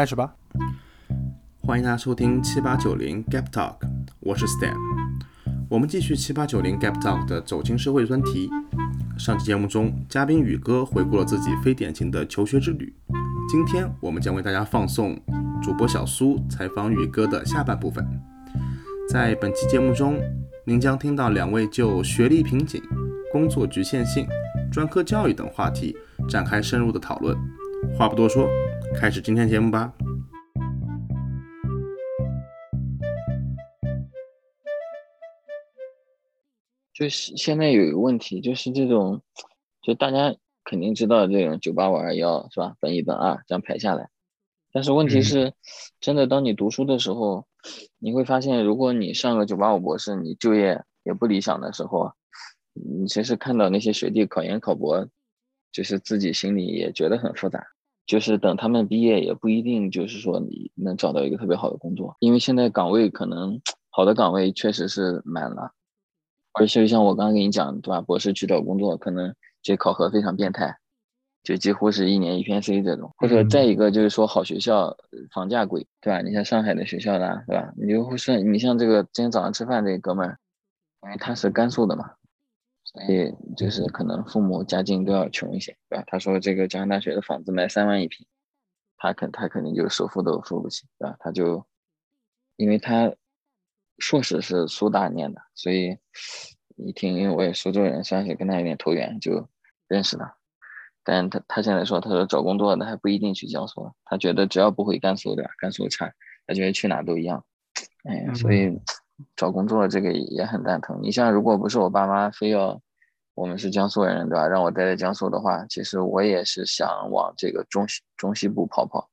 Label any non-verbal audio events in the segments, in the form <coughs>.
开始吧。欢迎大家收听七八九零 Gap Talk，我是 Stan。我们继续七八九零 Gap Talk 的走进社会专题。上期节目中，嘉宾宇哥回顾了自己非典型的求学之旅。今天我们将为大家放送主播小苏采访宇哥的下半部分。在本期节目中，您将听到两位就学历瓶颈、工作局限性、专科教育等话题展开深入的讨论。话不多说，开始今天节目吧。就是现在有一个问题，就是这种，就大家肯定知道这种九八五二幺是吧？本一本二这样排下来，但是问题是，真的当你读书的时候，你会发现，如果你上个九八五博士，你就业也不理想的时候，你其实看到那些学弟考研考博，就是自己心里也觉得很复杂，就是等他们毕业也不一定就是说你能找到一个特别好的工作，因为现在岗位可能好的岗位确实是满了。而且像我刚刚跟你讲，对吧？博士去找工作，可能这考核非常变态，就几乎是一年一篇 C 这种。或者再一个就是说，好学校房价贵，对吧？你像上海的学校啦，对吧？你就会说，你像这个今天早上吃饭这哥们儿，因为他是甘肃的嘛，所以就是可能父母家境都要穷一些，对吧？他说这个江南大学的房子卖三万一平，他肯他肯定就首付都付不起，对吧？他就因为他。硕士是苏大念的，所以一听，因为我也苏州人，算是跟他有点投缘，就认识他。但他他现在说，他说找工作那还不一定去江苏，他觉得只要不回甘肃，对吧？甘肃差，他觉得去哪都一样。哎呀，所以找工作这个也很蛋疼。你像如果不是我爸妈非要我们是江苏人，对吧？让我待在江苏的话，其实我也是想往这个中西中西部跑跑，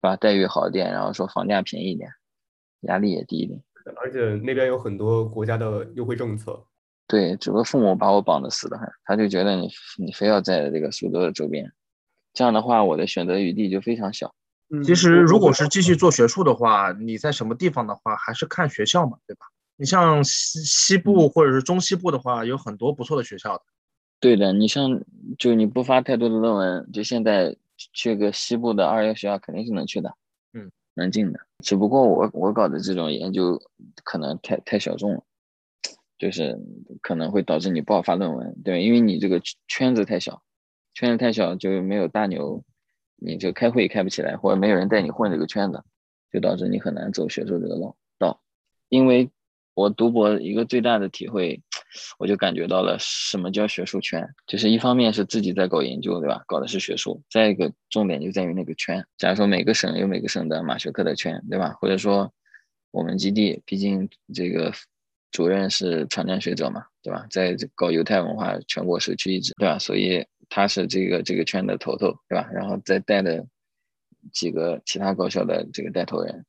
对吧？待遇好一点，然后说房价便宜一点，压力也低一点。而且那边有很多国家的优惠政策，对，只不过父母把我绑得死的很，他就觉得你你非要在这个苏州的周边，这样的话我的选择余地就非常小。其实如果是继续做学术的话，你在什么地方的话，还是看学校嘛，对吧？你像西西部或者是中西部的话，有很多不错的学校的。对的，你像就你不发太多的论文，就现在去个西部的二幺学校肯定是能去的。嗯能进的，只不过我我搞的这种研究可能太太小众了，就是可能会导致你不好发论文，对，因为你这个圈子太小，圈子太小就没有大牛，你就开会开不起来，或者没有人带你混这个圈子，就导致你很难走学术这个路道，因为。我读博一个最大的体会，我就感觉到了什么叫学术圈，就是一方面是自己在搞研究，对吧？搞的是学术。再一个重点就在于那个圈。假如说每个省有每个省的马学科的圈，对吧？或者说我们基地，毕竟这个主任是长江学者嘛，对吧？在搞犹太文化全国首屈一指，对吧？所以他是这个这个圈的头头，对吧？然后再带的几个其他高校的这个带头人。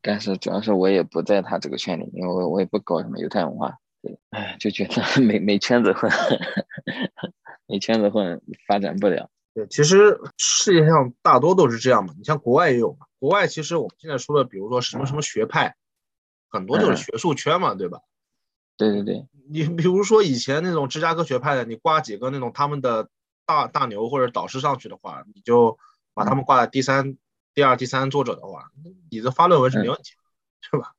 但是主要是我也不在他这个圈里，因为我我也不搞什么犹太文化，对，哎，就觉得 <laughs> 没没圈子混，<laughs> 没圈子混发展不了。对，其实世界上大多都是这样嘛。你像国外也有嘛，国外其实我们现在说的，比如说什么什么学派，很多就是学术圈嘛，对吧？对对对，你比如说以前那种芝加哥学派的，你挂几个那种他们的大大牛或者导师上去的话，你就把他们挂在第三。第二、第三作者的话，你这发论文是没问题，是吧？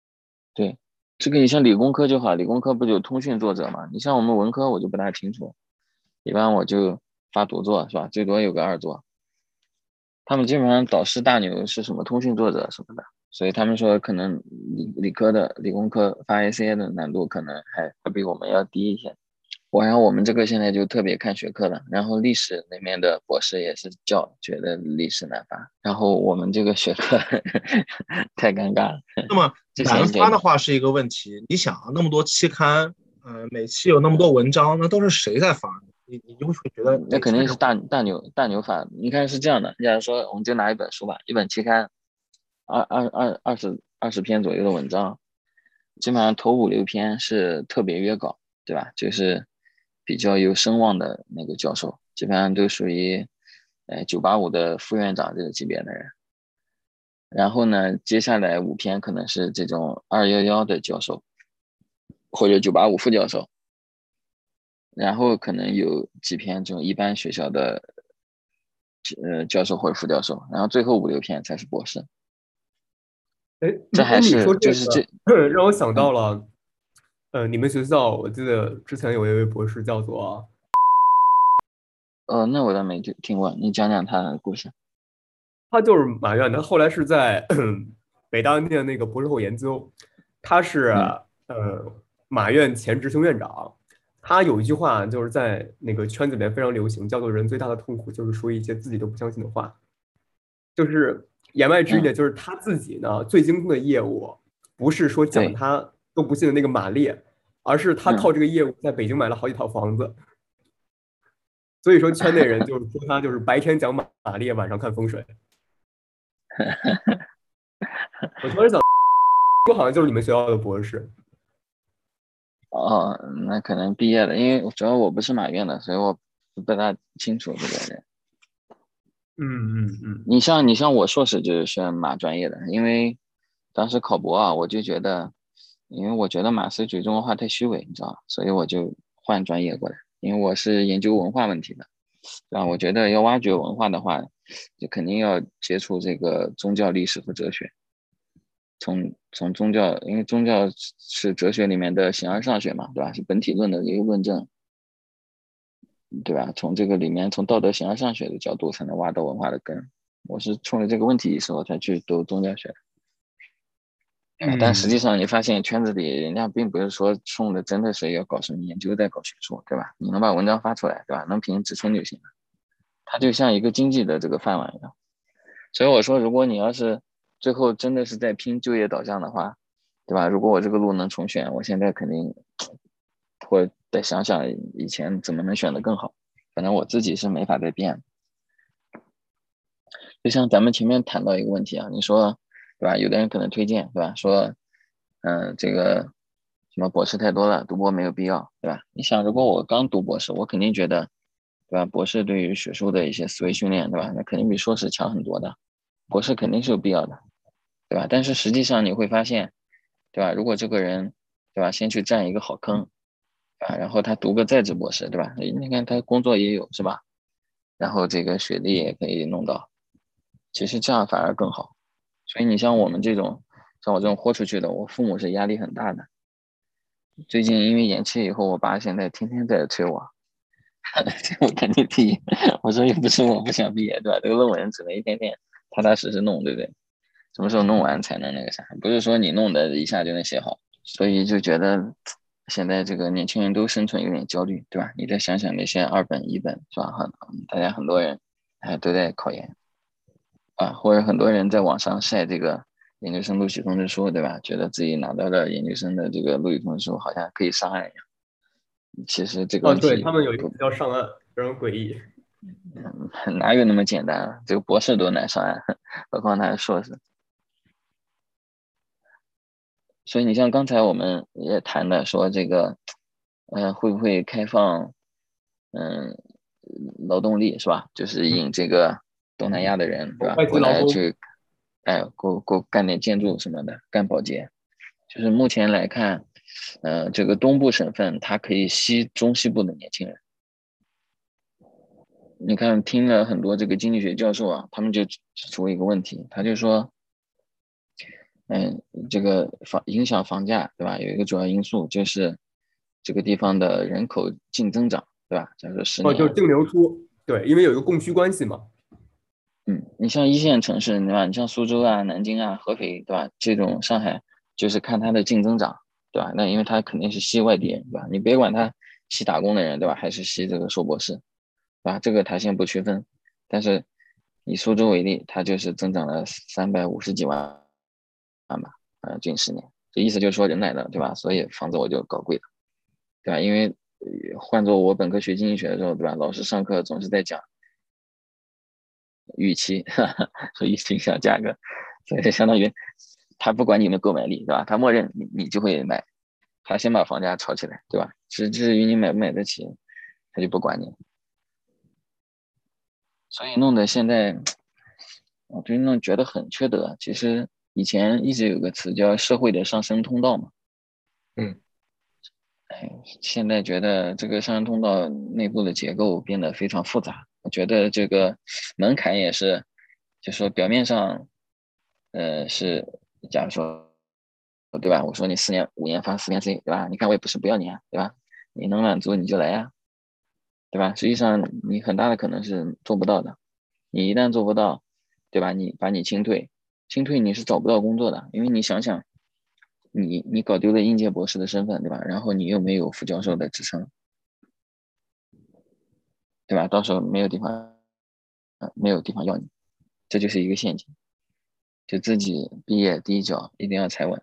<laughs> 对，这个你像理工科就好，理工科不就通讯作者嘛？你像我们文科，我就不大清楚，一般我就发独作，是吧？最多有个二作。他们基本上导师大牛是什么通讯作者什么的，所以他们说可能理理科的理工科发 ACA 的难度可能还还比我们要低一些。我然后我们这个现在就特别看学科了，然后历史那边的博士也是叫觉得历史难发，然后我们这个学科 <laughs> 太尴尬了。那么难发的话是一个问题，你想啊，那么多期刊，呃，每期有那么多文章，那都是谁在发？你你就会觉得那肯定是大大牛大牛发。你看是这样的，假如说我们就拿一本书吧，一本期刊，二二二二十二十篇左右的文章，基本上头五六篇是特别约稿，对吧？就是。比较有声望的那个教授，基本上都属于，呃，九八五的副院长这个级别的人。然后呢，接下来五篇可能是这种二幺幺的教授，或者九八五副教授。然后可能有几篇这种一般学校的呃教授或者副教授，然后最后五六篇才是博士。哎，这还是就是这 <coughs> 让我想到了，呃，你们学校我记得之前有一位博士叫做，呃，那我倒没听听过，你讲讲他的故事。他就是马院的，后来是在 <coughs> 北大念那个博士后研究，他是呃马院前执行院长。他有一句话就是在那个圈子里面非常流行，叫做“人最大的痛苦就是说一些自己都不相信的话”，就是言外之意呢，就是他自己呢最精通的业务不是说讲他都不信的那个马列，而是他靠这个业务在北京买了好几套房子。所以说圈内人就是说他就是白天讲马马列，晚上看风水。我突然想，我好像就是你们学校的博士。哦，那可能毕业了，因为主要我不是马院的，所以我不大清楚这个人。嗯嗯嗯，你像你像我硕士就是选马专业的，因为当时考博啊，我就觉得，因为我觉得马思举中国话太虚伪，你知道吧？所以我就换专业过来，因为我是研究文化问题的，啊，我觉得要挖掘文化的话，就肯定要接触这个宗教历史和哲学。从从宗教，因为宗教是哲学里面的形而上学嘛，对吧？是本体论的一个论证，对吧？从这个里面，从道德形而上学的角度，才能挖到文化的根。我是冲着这个问题意识，我才去读宗教学。但实际上，你发现圈子里人家并不是说冲着真的是要搞什么研究，在搞学术，对吧？你能把文章发出来，对吧？能评职称就行了。它就像一个经济的这个饭碗一样。所以我说，如果你要是。最后真的是在拼就业导向的话，对吧？如果我这个路能重选，我现在肯定会再想想以前怎么能选的更好。反正我自己是没法再变。就像咱们前面谈到一个问题啊，你说对吧？有的人可能推荐对吧？说嗯，这个什么博士太多了，读博没有必要，对吧？你想，如果我刚读博士，我肯定觉得对吧？博士对于学术的一些思维训练，对吧？那肯定比硕士强很多的。博士肯定是有必要的。对吧？但是实际上你会发现，对吧？如果这个人，对吧？先去占一个好坑，啊，然后他读个在职博士，对吧？你看他工作也有，是吧？然后这个学历也可以弄到，其实这样反而更好。所以你像我们这种，像我这种豁出去的，我父母是压力很大的。最近因为延期以后，我爸现在天天在催我，<laughs> 我赶紧毕业。<laughs> 我说又不是我不想毕业，对吧？这个论文只能一天天踏踏实实弄，对不对？什么时候弄完才能那个啥？不是说你弄的一下就能写好，所以就觉得现在这个年轻人都生存有点焦虑，对吧？你再想想那些二本、一本，是吧？很大家很多人还都在考研啊，或者很多人在网上晒这个研究生录取通知书，对吧？觉得自己拿到了研究生的这个录取通知书，好像可以上岸一样。其实这个哦，对他们有一个要上岸，非常诡异。<laughs> 哪有那么简单啊？这个博士都难上岸，<laughs> 何况他是硕士。所以你像刚才我们也谈的说这个，呃，会不会开放，嗯，劳动力是吧？就是引这个东南亚的人对吧过来去，哎，过过干点建筑什么的，干保洁。就是目前来看，呃，这个东部省份它可以吸中西部的年轻人。你看，听了很多这个经济学教授啊，他们就指出一个问题，他就说。嗯，这个房影响房价，对吧？有一个主要因素就是这个地方的人口净增长，对吧？假如说十年，哦，就是净流出，对，因为有一个供需关系嘛。嗯，你像一线城市，对吧？你像苏州啊、南京啊、合肥，对吧？这种上海，就是看它的净增长，对吧？那因为它肯定是吸外地人，对吧？你别管它吸打工的人，对吧？还是吸这个硕博士，对吧？这个它先不区分，但是以苏州为例，它就是增长了三百五十几万。看吧，呃，近十年，这意思就是说人来了，对吧？所以房子我就搞贵了，对吧？因为换做我本科学经济学的时候，对吧？老师上课总是在讲预期，说预期影响价格，所以相当于他不管你的购买力，对吧？他默认你你就会买，他先把房价炒起来，对吧？至至于你买不买得起，他就不管你。所以弄得现在，<tsk> 我就弄觉得很缺德，其实。以前一直有个词叫“社会的上升通道”嘛，嗯，哎，现在觉得这个上升通道内部的结构变得非常复杂，我觉得这个门槛也是，就说表面上，呃，是假如说，对吧？我说你四年、五年发四年 C，对吧？你看我也不是不要你啊，对吧？你能满足你就来呀，对吧？实际上你很大的可能是做不到的，你一旦做不到，对吧？你把你清退，清退你是找不到工作的，因为你想想，你你搞丢了应届博士的身份，对吧？然后你又没有副教授的职称。对吧？到时候没有地方，没有地方要你，这就是一个陷阱。就自己毕业第一脚一定要踩稳，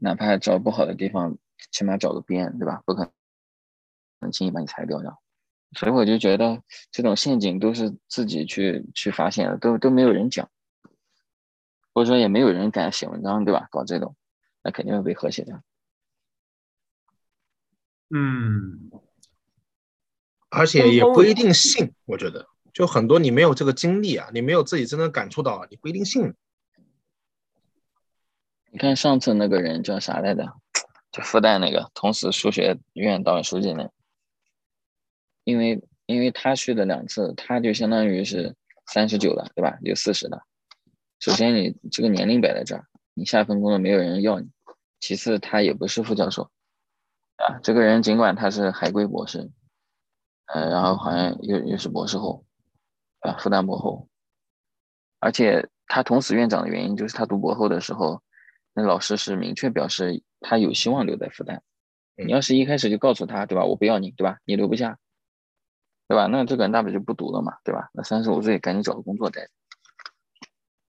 哪怕找不好的地方，起码找个边，对吧？不可能轻易把你裁掉的。所以我就觉得这种陷阱都是自己去去发现的，都都没有人讲，或者说也没有人敢写文章，对吧？搞这种，那肯定会被和谐掉。嗯。而且也不一定信，我觉得就很多你没有这个经历啊，你没有自己真的感触到，你不一定信。你看上次那个人叫啥来着？就复旦那个同时数学院党委书记那，因为因为他去的两次，他就相当于是三十九了，对吧？有四十的。首先你这个年龄摆在这儿，你下一份工作没有人要你。其次他也不是副教授，啊，这个人尽管他是海归博士。呃，然后好像又又是博士后，啊，复旦博后，而且他捅死院长的原因就是他读博后的时候，那老师是明确表示他有希望留在复旦。你要是一开始就告诉他，对吧？我不要你，对吧？你留不下，对吧？那这个人大不了就不读了嘛，对吧？那三十五岁赶紧找个工作再，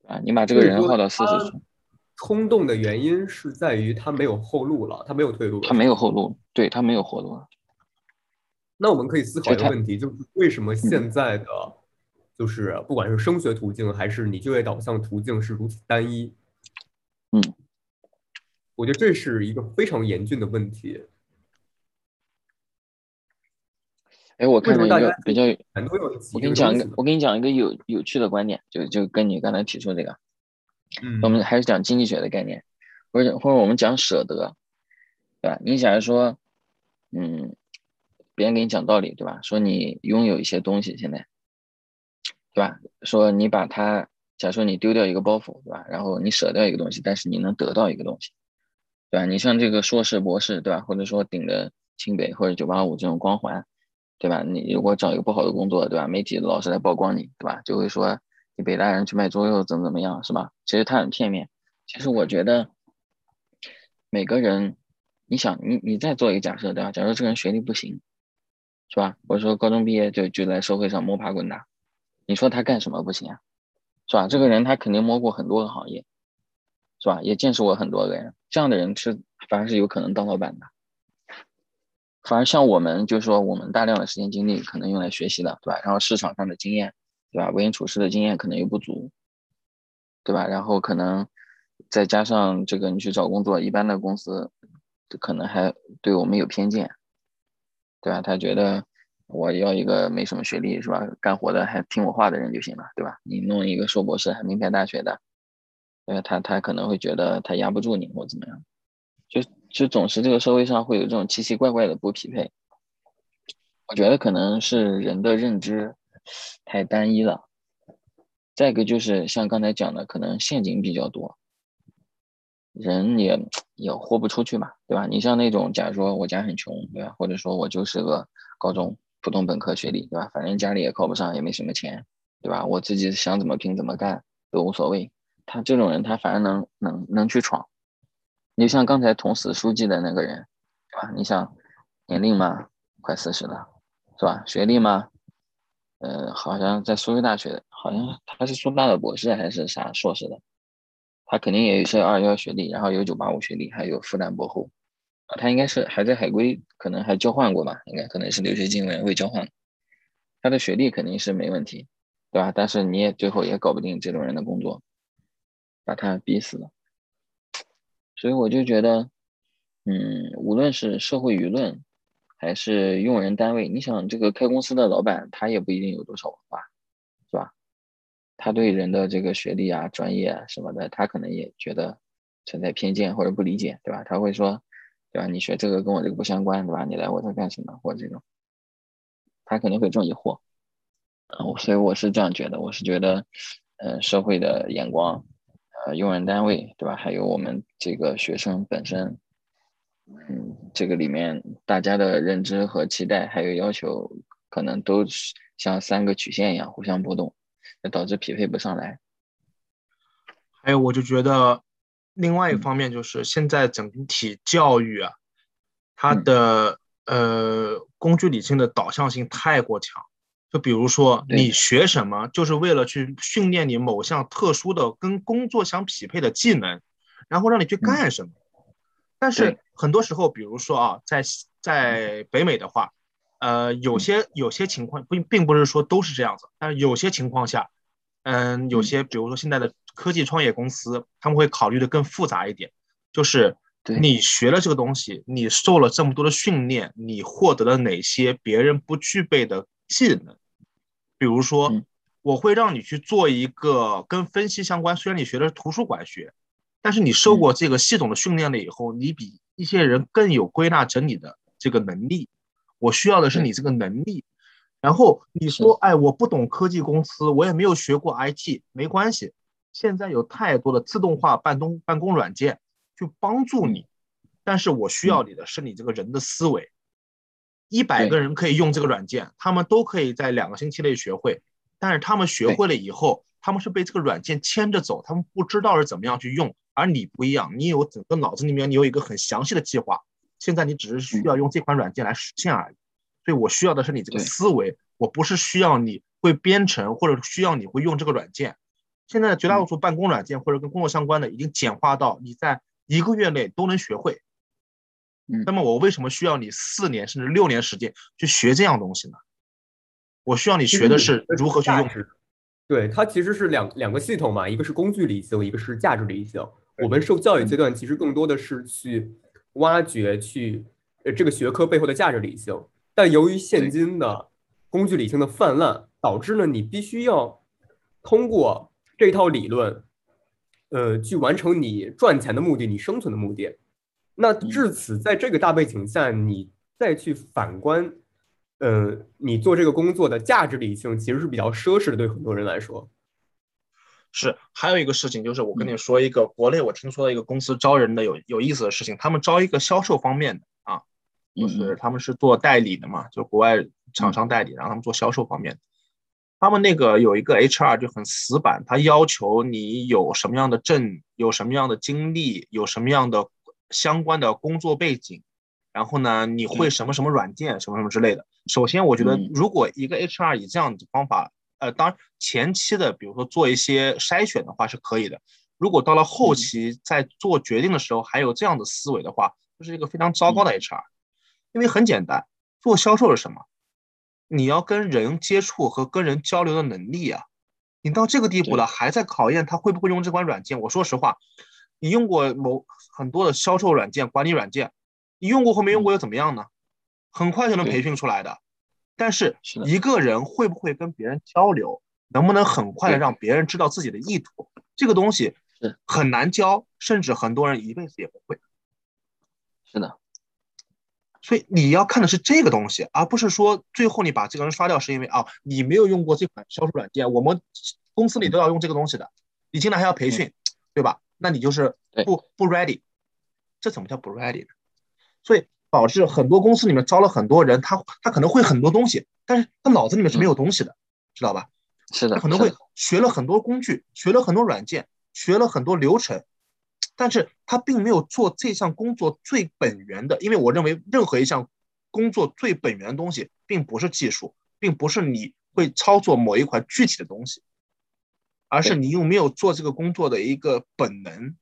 啊，你把这个人耗到四十岁。冲动的原因是在于他没有后路了，他没有退路。他没有后路，对他没有后路了。那我们可以思考一个问题，就是为什么现在的，就是不管是升学途径还是你就业导向途径是如此单一？嗯，我觉得这是一个非常严峻的问题。哎，我看到一个比较，我跟你讲一个，我跟你讲一个有有趣的观点，就就跟你刚才提出这个，嗯，我们还是讲经济学的概念，或者或者我们讲舍得，对吧？你假如说，嗯。别人给你讲道理，对吧？说你拥有一些东西，现在，对吧？说你把它，假说你丢掉一个包袱，对吧？然后你舍掉一个东西，但是你能得到一个东西，对吧？你像这个硕士、博士，对吧？或者说顶着清北或者九八五这种光环，对吧？你如果找一个不好的工作，对吧？媒体老是来曝光你，对吧？就会说你北大人去卖猪肉怎么怎么样，是吧？其实他很片面。其实我觉得每个人，你想，你你再做一个假设，对吧？假如这个人学历不行。是吧？我说高中毕业就就在社会上摸爬滚打，你说他干什么不行啊？是吧？这个人他肯定摸过很多个行业，是吧？也见识过很多个人，这样的人是反而是有可能当老板的。反而像我们，就是说我们大量的时间精力可能用来学习的，对吧？然后市场上的经验，对吧？为人处事的经验可能又不足，对吧？然后可能再加上这个你去找工作，一般的公司可能还对我们有偏见。对吧？他觉得我要一个没什么学历是吧？干活的还听我话的人就行了，对吧？你弄一个硕博士还名牌大学的，呃，他他可能会觉得他压不住你或怎么样，就就总是这个社会上会有这种奇奇怪怪的不匹配。我觉得可能是人的认知太单一了，再一个就是像刚才讲的，可能陷阱比较多。人也也豁不出去嘛，对吧？你像那种，假如说我家很穷，对吧？或者说我就是个高中普通本科学历，对吧？反正家里也考不上，也没什么钱，对吧？我自己想怎么拼怎么干都无所谓。他这种人，他反而能能能去闯。你就像刚才捅死书记的那个人，对吧？你想年龄嘛，快四十了，是吧？学历嘛，呃，好像在苏州大学，好像他是苏大的博士还是啥硕士的。他肯定也是二幺学历，然后有九八五学历，还有复旦博后，啊，他应该是还在海归，可能还交换过吧，应该可能是留学经文未交换，他的学历肯定是没问题，对吧？但是你也最后也搞不定这种人的工作，把他逼死了，所以我就觉得，嗯，无论是社会舆论，还是用人单位，你想这个开公司的老板，他也不一定有多少文化。是吧他对人的这个学历啊、专业啊什么的，他可能也觉得存在偏见或者不理解，对吧？他会说，对吧？你学这个跟我这个不相关，对吧？你来我这干什么？或者这种，他肯定会这种疑惑。我所以我是这样觉得，我是觉得，呃，社会的眼光，呃，用人单位，对吧？还有我们这个学生本身，嗯，这个里面大家的认知和期待还有要求，可能都是像三个曲线一样互相波动，导致匹配不上来。还有，我就觉得另外一方面就是现在整体教育啊，它的呃工具理性的导向性太过强。就比如说，你学什么，就是为了去训练你某项特殊的跟工作相匹配的技能，然后让你去干什么。但是很多时候，比如说啊，在在北美的话，呃，有些有些情况并并不是说都是这样子，但是有些情况下，嗯，有些比如说现在的科技创业公司，他们会考虑的更复杂一点，就是你学了这个东西，你受了这么多的训练，你获得了哪些别人不具备的。技能，比如说，我会让你去做一个跟分析相关。虽然你学的是图书馆学，但是你受过这个系统的训练了以后，你比一些人更有归纳整理的这个能力。我需要的是你这个能力。然后你说，哎，我不懂科技公司，我也没有学过 IT，没关系。现在有太多的自动化办公办公软件去帮助你，但是我需要你的是你这个人的思维。一百个人可以用这个软件，他们都可以在两个星期内学会。但是他们学会了以后，他们是被这个软件牵着走，他们不知道是怎么样去用。而你不一样，你有整个脑子里面你有一个很详细的计划，现在你只是需要用这款软件来实现而已。所以我需要的是你这个思维，我不是需要你会编程或者需要你会用这个软件。现在绝大多数办公软件或者跟工作相关的，已经简化到你在一个月内都能学会。那么我为什么需要你四年甚至六年时间去学这样东西呢？我需要你学的是如何去用。对，它其实是两两个系统嘛，一个是工具理性，一个是价值理性。我们受教育阶段其实更多的是去挖掘去呃这个学科背后的价值理性，但由于现今的工具理性的泛滥，导致了你必须要通过这套理论，呃，去完成你赚钱的目的，你生存的目的。那至此，在这个大背景下，你再去反观，呃，你做这个工作的价值理性其实是比较奢侈的，对很多人来说。是，还有一个事情就是，我跟你说一个国内我听说的一个公司招人的有有意思的事情，他们招一个销售方面的啊，就是他们是做代理的嘛，就国外厂商代理，然后他们做销售方面，他们那个有一个 HR 就很死板，他要求你有什么样的证，有什么样的经历，有什么样的。相关的工作背景，然后呢，你会什么什么软件，什么什么之类的。首先，我觉得如果一个 HR 以这样的方法，呃，当前期的，比如说做一些筛选的话是可以的。如果到了后期在做决定的时候还有这样的思维的话，这是一个非常糟糕的 HR。因为很简单，做销售是什么？你要跟人接触和跟人交流的能力啊。你到这个地步了，还在考验他会不会用这款软件。我说实话。你用过某很多的销售软件、管理软件，你用过或没用过又怎么样呢？很快就能培训出来的。但是一个人会不会跟别人交流，能不能很快的让别人知道自己的意图，这个东西很难教，甚至很多人一辈子也不会。是的。所以你要看的是这个东西，而不是说最后你把这个人刷掉是因为啊你没有用过这款销售软件，我们公司里都要用这个东西的，你进来还要培训，对吧？那你就是不不 ready，这怎么叫不 ready 呢？所以导致很多公司里面招了很多人，他他可能会很多东西，但是他脑子里面是没有东西的，知道吧？是的，他可能会学了很多工具，学了很多软件，学了很多流程，但是他并没有做这项工作最本源的。因为我认为任何一项工作最本源的东西，并不是技术，并不是你会操作某一款具体的东西。而是你有没有做这个工作的一个本能，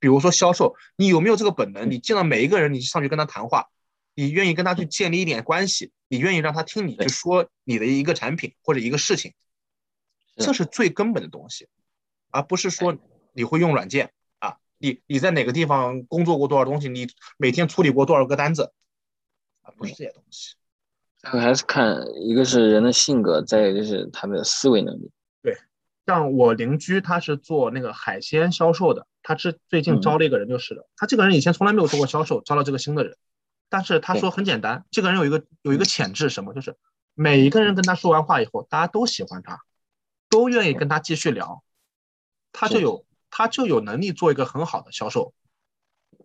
比如说销售，你有没有这个本能？你见到每一个人，你上去跟他谈话，你愿意跟他去建立一点关系，你愿意让他听你去说你的一个产品或者一个事情，这是最根本的东西，而不是说你会用软件啊，你你在哪个地方工作过多少东西，你每天处理过多少个单子，啊，不是这些东西。还是看一个是人的性格，再一个就是他的思维能力。像我邻居，他是做那个海鲜销售的，他是最近招了一个人就是的。他这个人以前从来没有做过销售，招了这个新的人，但是他说很简单，这个人有一个有一个潜质什么，就是每一个人跟他说完话以后，大家都喜欢他，都愿意跟他继续聊，他就有他就有能力做一个很好的销售。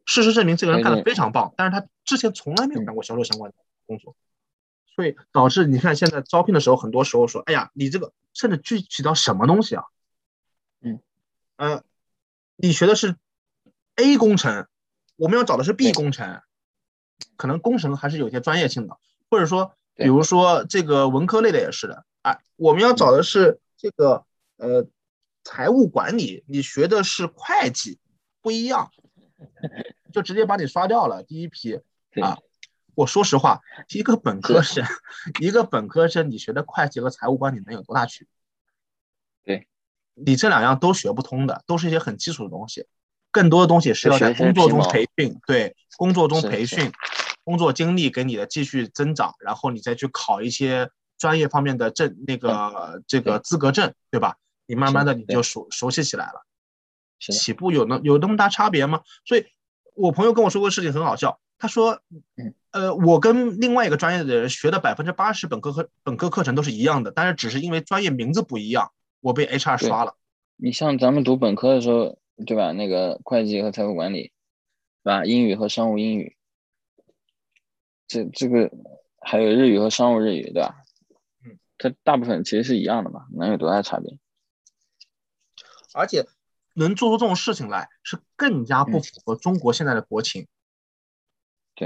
事实证明，这个人干得非常棒，但是他之前从来没有干过销售相关的工作，所以导致你看现在招聘的时候，很多时候说，哎呀，你这个甚至具体到什么东西啊？嗯，呃，你学的是 A 工程，我们要找的是 B 工程，可能工程还是有些专业性的，或者说，比如说这个文科类的也是的，啊，我们要找的是这个呃财务管理，你学的是会计，不一样。<laughs> 就直接把你刷掉了。第一批啊，我说实话，一个本科生，一个本科生，你学的会计和财务管理能有多大区别？对，你这两样都学不通的，都是一些很基础的东西。更多的东西是要在工作中培训，对，工作中培训，工作经历给你的继续增长，然后你再去考一些专业方面的证，那个这个资格证，对吧？你慢慢的你就熟熟悉起来了。起步有那有那么大差别吗？所以，我朋友跟我说过事情很好笑。他说，呃，我跟另外一个专业的人学的百分之八十本科课本科课程都是一样的，但是只是因为专业名字不一样，我被 HR 刷了。你像咱们读本科的时候，对吧？那个会计和财务管理，对吧？英语和商务英语，这这个还有日语和商务日语，对吧？嗯，它大部分其实是一样的嘛，能有多大差别？而且。能做出这种事情来，是更加不符合中国现在的国情。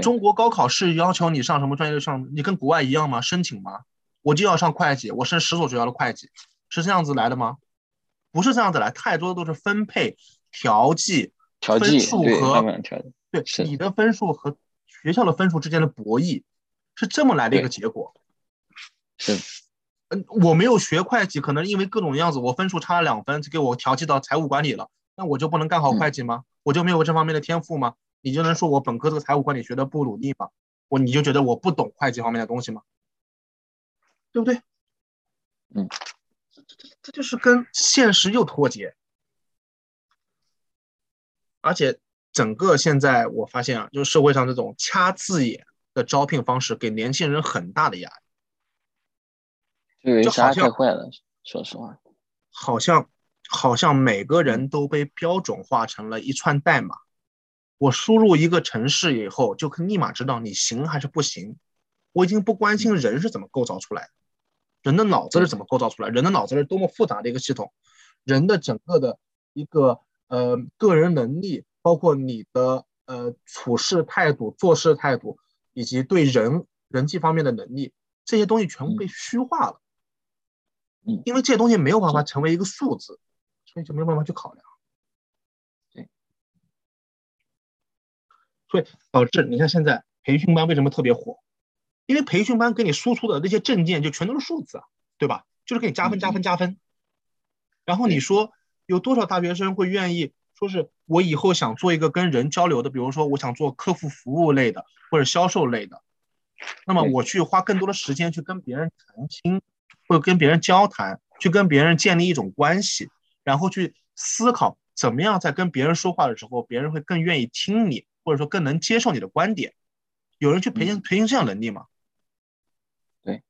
中国高考是要求你上什么专业就上，你跟国外一样吗？申请吗？我就要上会计，我申十所学校的会计，是这样子来的吗？不是这样子来，太多的都是分配、调剂、分数和对你的分数和学校的分数之间的博弈，是这么来的一个结果。是。嗯，我没有学会计，可能因为各种样子，我分数差了两分，就给我调剂到财务管理了。那我就不能干好会计吗？我就没有这方面的天赋吗？你就能说我本科这个财务管理学的不努力吗？我你就觉得我不懂会计方面的东西吗？对不对？嗯，这这这就是跟现实又脱节。而且整个现在我发现啊，就是社会上这种掐字眼的招聘方式，给年轻人很大的压力。就好像太坏了，说实话，好像好像每个人都被标准化成了一串代码。我输入一个城市以后，就可立马知道你行还是不行。我已经不关心人是怎么构造出来的，人的脑子是怎么构造出来，人的脑子是多么复杂的一个系统，人的整个的一个呃个人能力，包括你的呃处事态度、做事态度，以及对人人际方面的能力，这些东西全部被虚化了。嗯，因为这些东西没有办法成为一个数字，所以就没有办法去考量。对，所以导致你看现在培训班为什么特别火？因为培训班给你输出的那些证件就全都是数字啊，对吧？就是给你加分、加分、加分。然后你说有多少大学生会愿意说是我以后想做一个跟人交流的，比如说我想做客户服务类的或者销售类的，那么我去花更多的时间去跟别人谈心。会跟别人交谈，去跟别人建立一种关系，然后去思考怎么样在跟别人说话的时候，别人会更愿意听你，或者说更能接受你的观点。有人去培训培训这样能力吗？对，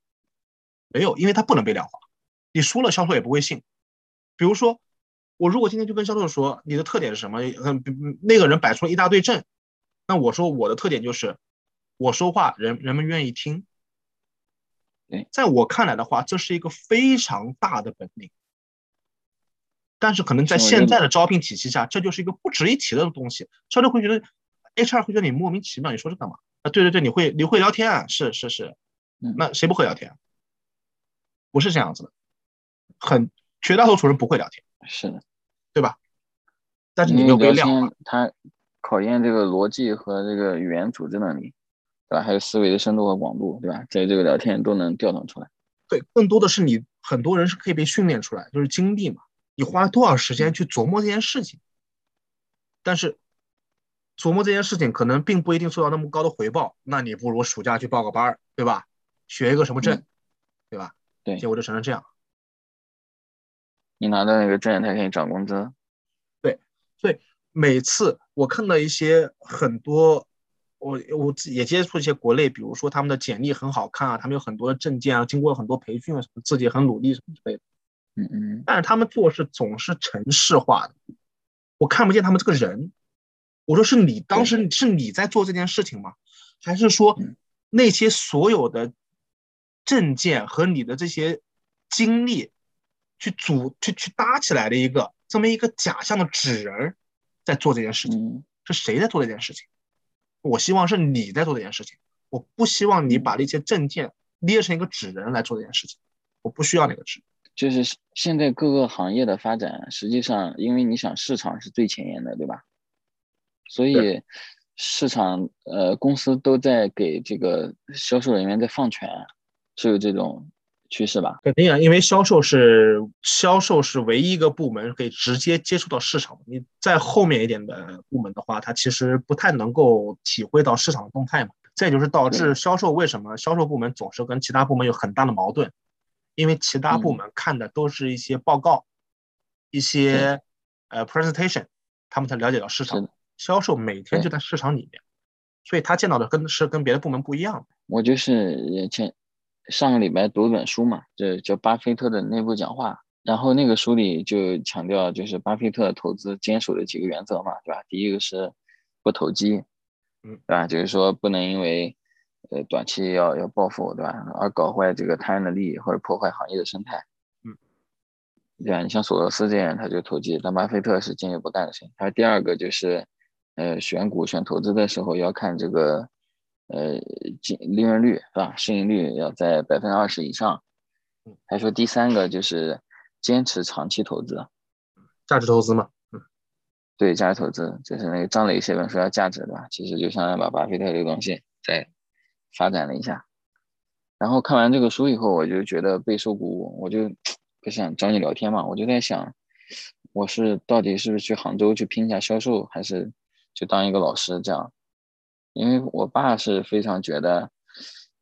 没有，因为他不能被量化。你输了，销售也不会信。比如说，我如果今天就跟销售说你的特点是什么，嗯，那个人摆出了一大堆证，那我说我的特点就是我说话人人们愿意听。在我看来的话，这是一个非常大的本领，但是可能在现在的招聘体系下，这就是一个不值一提的东西。销售会觉得，HR 会觉得你莫名其妙，你说这干嘛？啊，对对对，你会你会聊天啊？是是是，那谁不会聊天？不是这样子的，很绝大多数人不会聊天，是的，对吧？但是你没有被量化，它考验这个逻辑和这个语言组织能力。对吧？还有思维的深度和广度，对吧？在这个聊天都能调动出来。对，更多的是你很多人是可以被训练出来，就是精力嘛。你花了多少时间去琢磨这件事情？但是琢磨这件事情可能并不一定收到那么高的回报。那你不如暑假去报个班儿，对吧？学一个什么证，对吧？对，结果就成了这样。你拿到那个证，才可以涨工资。对，所以每次我看到一些很多。我我自己也接触一些国内，比如说他们的简历很好看啊，他们有很多的证件啊，经过很多培训啊，什么自己很努力什么之类的。嗯嗯但是他们做事总是程式化的，我看不见他们这个人。我说是你当时是你在做这件事情吗？还是说嗯那些所有的证件和你的这些经历去组去去搭起来的一个这么一个假象的纸人在做这件事情？嗯是谁在做这件事情？我希望是你在做这件事情，我不希望你把那些证件捏成一个纸人来做这件事情，我不需要那个纸。就是现在各个行业的发展，实际上因为你想市场是最前沿的，对吧？所以市场呃公司都在给这个销售人员在放权，是有这种趋势吧？肯定啊，因为销售是销售是唯一一个部门可以直接接触到市场的。你在后面一点的部门的话，它其实不太能够体会到市场的动态嘛。这也就是导致销售为什么销售部门总是跟其他部门有很大的矛盾，因为其他部嗯门看的都是一些报告、一些呃 presentation，他们才了解到市场的。销售每天就在市场里面，所以他见到的跟是跟别的部门不一样的。我就是前上个礼拜读一本书嘛，这叫巴菲特的内部讲话，然后那个书里就强调，就是巴菲特投资坚守的几个原则嘛，对吧？第一个是不投机，嗯，对吧？就是说不能因为呃短期要要暴富，对吧？而搞坏这个他人的利益或者破坏行业的生态，嗯，对吧？你像索罗斯这样他就投机，但巴菲特是坚决不干的事情。他第二个就是呃选股选投资的时候要看这个。呃，净利润率是吧？市盈率要在百分之二十以上。嗯，还说第三个就是坚持长期投资，价值投资嘛，嗯，对价值投资，就是那个张磊写本书叫《价值》对吧？其实就相当于把巴菲特这个东西再发展了一下。然后看完这个书以后，我就觉得备受鼓舞，我就不想找你聊天嘛，我就在想，我是到底是不是去杭州去拼一下销售，还是就当一个老师这样？因为我爸是非常觉得，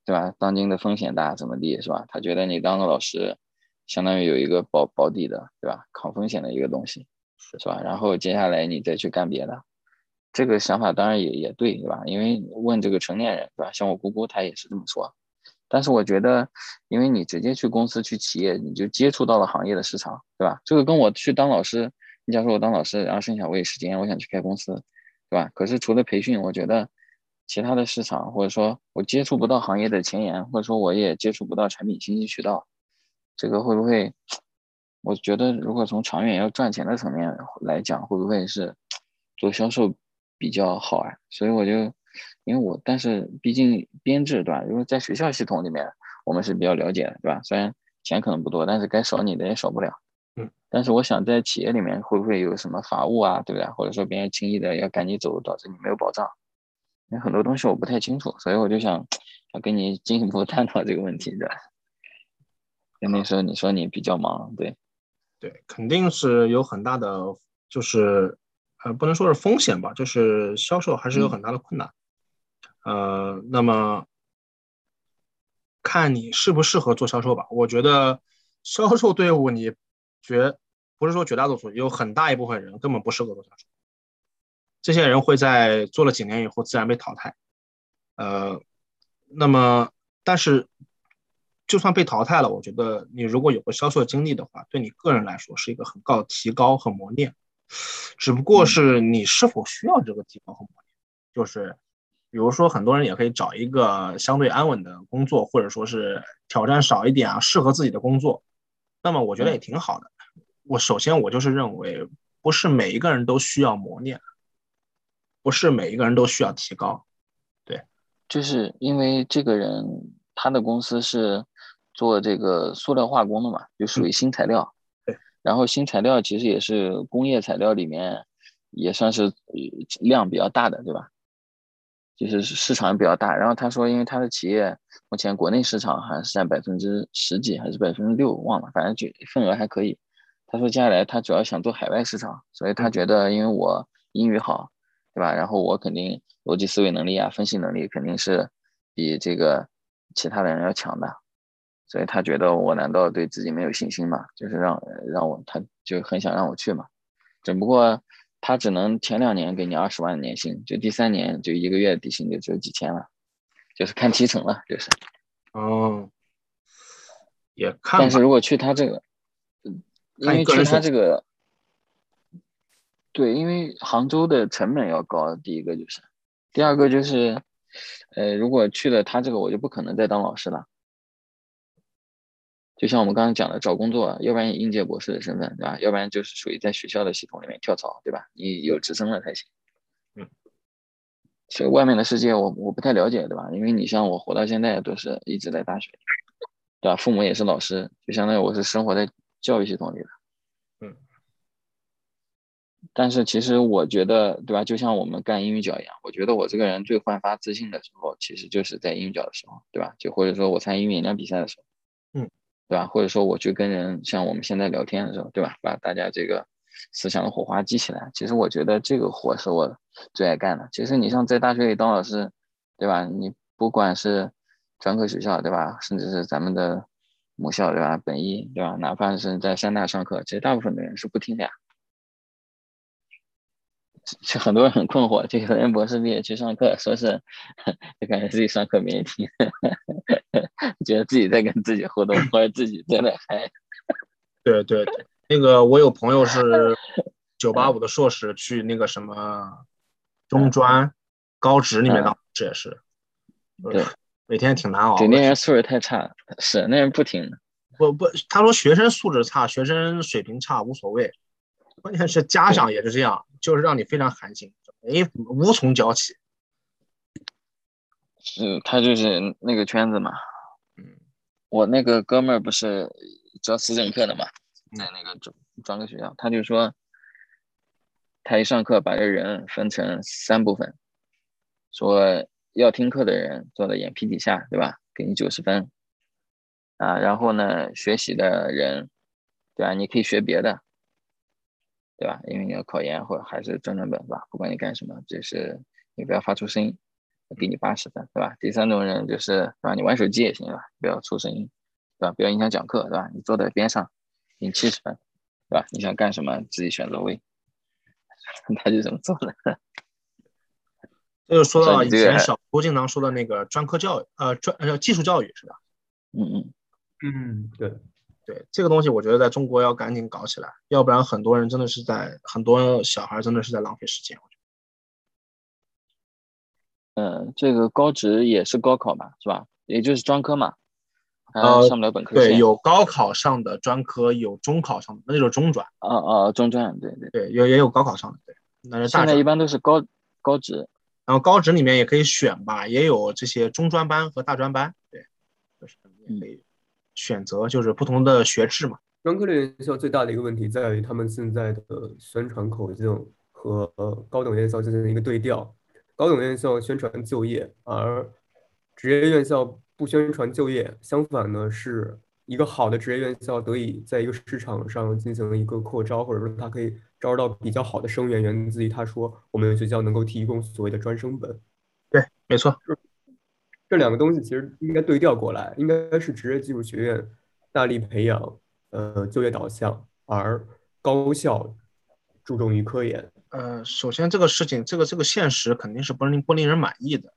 对吧？当今的风险大，怎么地是吧？他觉得你当个老师，相当于有一个保保底的，对吧？抗风险的一个东西，是吧？然后接下来你再去干别的，这个想法当然也也对，对吧？因为问这个成年人，对吧？像我姑姑她也是这么说。但是我觉得，因为你直接去公司去企业，你就接触到了行业的市场，对吧？这个跟我去当老师，你假如说我当老师，然后剩下我有时间，我想去开公司，对吧？可是除了培训，我觉得。其他的市场，或者说我接触不到行业的前沿，或者说我也接触不到产品信息渠道，这个会不会？我觉得如果从长远要赚钱的层面来讲，会不会是做销售比较好啊？所以我就，因为我但是毕竟编制对吧？因为在学校系统里面我们是比较了解的对吧？虽然钱可能不多，但是该少你的也少不了。嗯。但是我想在企业里面会不会有什么法务啊，对不对？或者说别人轻易的要赶你走，导致你没有保障？有很多东西我不太清楚，所以我就想要跟你进一步 <laughs> 探讨这个问题的。那时候你说你比较忙，对，对，肯定是有很大的，就是呃，不能说是风险吧，就是销售还是有很大的困难。呃，那么看你适不适合做销售吧。我觉得销售队伍，你绝不是说绝大多数，有很大一部分人根本不适合做销售。这些人会在做了几年以后自然被淘汰，呃，那么但是就算被淘汰了，我觉得你如果有个销售经历的话，对你个人来说是一个很高的提高和磨练，只不过是你是否需要这个提高和磨练，就是比如说很多人也可以找一个相对安稳的工作，或者说是挑战少一点啊，适合自己的工作，那么我觉得也挺好的。我首先我就是认为，不是每一个人都需要磨练。不是每一个人都需要提高，对，就是因为这个人他的公司是做这个塑料化工的嘛，就属于新材料，对，然后新材料其实也是工业材料里面也算是量比较大的，对吧？就是市场比较大。然后他说，因为他的企业目前国内市场好像是占百分之十几还是百分之六，忘了，反正就份额还可以。他说接下来他主要想做海外市场，所以他觉得因为我英语好。对吧？然后我肯定逻辑思维能力啊、分析能力肯定是比这个其他的人要强的，所以他觉得我难道对自己没有信心吗？就是让让我他就很想让我去嘛。只不过他只能前两年给你二十万年薪，就第三年就一个月底薪就只有几千了，就是看提成了，就是。哦，也看。但是如果去他这个，因为去他这个，对，因为杭州的成本要高，第一个就是，第二个就是，呃，如果去了他这个，我就不可能再当老师了。就像我们刚刚讲的，找工作，要不然应届博士的身份，对吧？要不然就是属于在学校的系统里面跳槽，对吧？你有职称了才行。嗯。所以外面的世界，我我不太了解，对吧？因为你像我活到现在都是一直在大学，对吧？父母也是老师，就相当于我是生活在教育系统里的。嗯。但是其实我觉得，对吧？就像我们干英语角一样，我觉得我这个人最焕发自信的时候，其实就是在英语角的时候，对吧？就或者说我参与演讲比赛的时候。嗯对吧？或者说我去跟人像我们现在聊天的时候，对吧？把大家这个思想的火花激起来。其实我觉得这个活是我最爱干的。其实你像在大学里当老师，对吧？你不管是专科学校，对吧？甚至是咱们的母校，对吧？本一，对吧？哪怕是在山大上课，其实大部分的人是不听的呀。就 <laughs> 很多人很困惑，就有人博士毕业去上课，说是 <laughs> 就感觉自己上课没人听，<laughs> 觉得自己在跟自己互动，或者自己在那嗨。对对对，那个我有朋友是九八五的硕士，去那个什么中专、高职里面当这也是，对，每天挺难熬。对，那人素质太差，是那人不听。不不，他说学生素质差，学生水平差无所谓。关键是家长也是这样，就是让你非常寒心，哎，无从教起。是他就是那个圈子嘛。嗯，我那个哥们儿不是教思政课的嘛，在那个专专科学校，他就说，他一上课把这人分成三部分，说要听课的人坐在眼皮底下，对吧？给你九十分。啊，然后呢，学习的人，对吧？你可以学别的。对吧？因为你要考研或者还是专专本，是吧？不管你干什么，就是你不要发出声音，给你八十分，对吧？第三种人就是，对吧？你玩手机也行，对吧？不要出声音，对吧？不要影响讲课，对吧？你坐在边上，给你七十分，对吧？你想干什么，自己选择位。<laughs> 他就这么做的。<laughs> 这就说到以前小郭经常说的那个专科教育，呃，专呃技术教育，是吧？嗯嗯嗯，对。对这个东西，我觉得在中国要赶紧搞起来，要不然很多人真的是在很多小孩真的是在浪费时间。嗯，这个高职也是高考嘛，是吧？也就是专科嘛，呃，上不了本科对，有高考上的专科，有中考上的，那就是中专。啊啊，中专，对对对，有也有高考上的，对。那是现在一般都是高高职，然后高职里面也可以选吧，也有这些中专班和大专班，对，就是可以。选择就是不同的学制嘛。专科类院校最大的一个问题在于他们现在的宣传口径和高等院校进行一个对调。高等院校宣传就业，而职业院校不宣传就业。相反呢，是一个好的职业院校得以在一个市场上进行一个扩招，或者说它可以招到比较好的生源，源自于他说我们学校能够提供所谓的专升本。对，没错。这两个东西其实应该对调过来，应该是职业技术学院大力培养呃就业导向，而高校注重于科研。呃，首先这个事情，这个这个现实肯定是不令不令人满意的。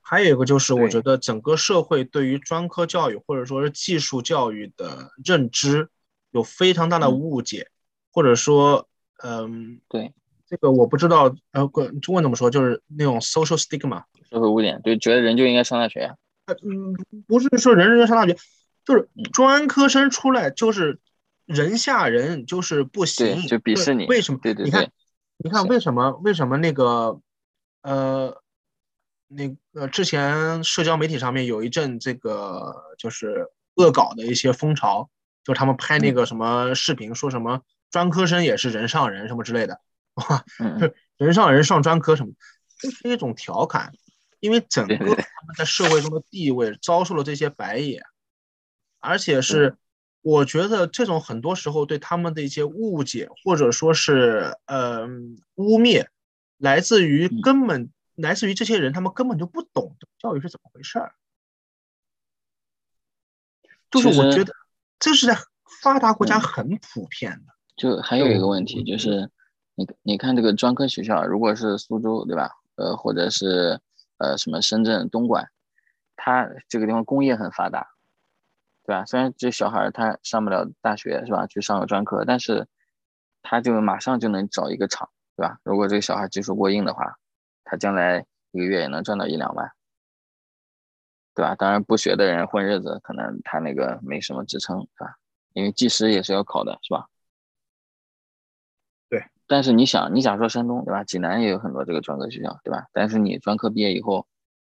还有一个就是，我觉得整个社会对于专科教育或者说是技术教育的认知有非常大的误解，或者说，嗯，对，这个我不知道，呃，中文怎么说，就是那种 social stigma。社会污点，就觉得人就应该上大学。呃，嗯，不是说人人要上大学，就是专科生出来就是人吓人，就是不行，就鄙视你。为什么？对对对。你看，你看为什么？为什么那个，呃，那个，之前社交媒体上面有一阵这个就是恶搞的一些风潮，就他们拍那个什么视频，说什么专科生也是人上人什么之类的，哇，<laughs> 人上人上专科什么，这是一种调侃。因为整个他们在社会中的地位遭受了这些白眼，而且是我觉得这种很多时候对他们的一些误解或者说是呃污蔑，来自于根本来自于这些人他们根本就不懂教育是怎么回事儿，就是我觉得这是在发达国家很普遍的。就还有一个问题就。是，你你看这个专科学校，如果是苏州对吧？呃，或者是呃什么深圳、东莞，它这个地方工业很发达，对吧？虽然这小孩他上不了大学是吧？去上个专科，但是他就马上就能找一个厂，对吧？如果这个小孩技术过硬的话，他将来一个月也能赚到一两万，对吧？当然不学的人混日子，可能他那个没什么支撑，是吧？因为技师也是要考的，是吧？对。但是你想，你想说山东，对吧？济南也有很多这个专科学校，对吧？但是你专科毕业以后，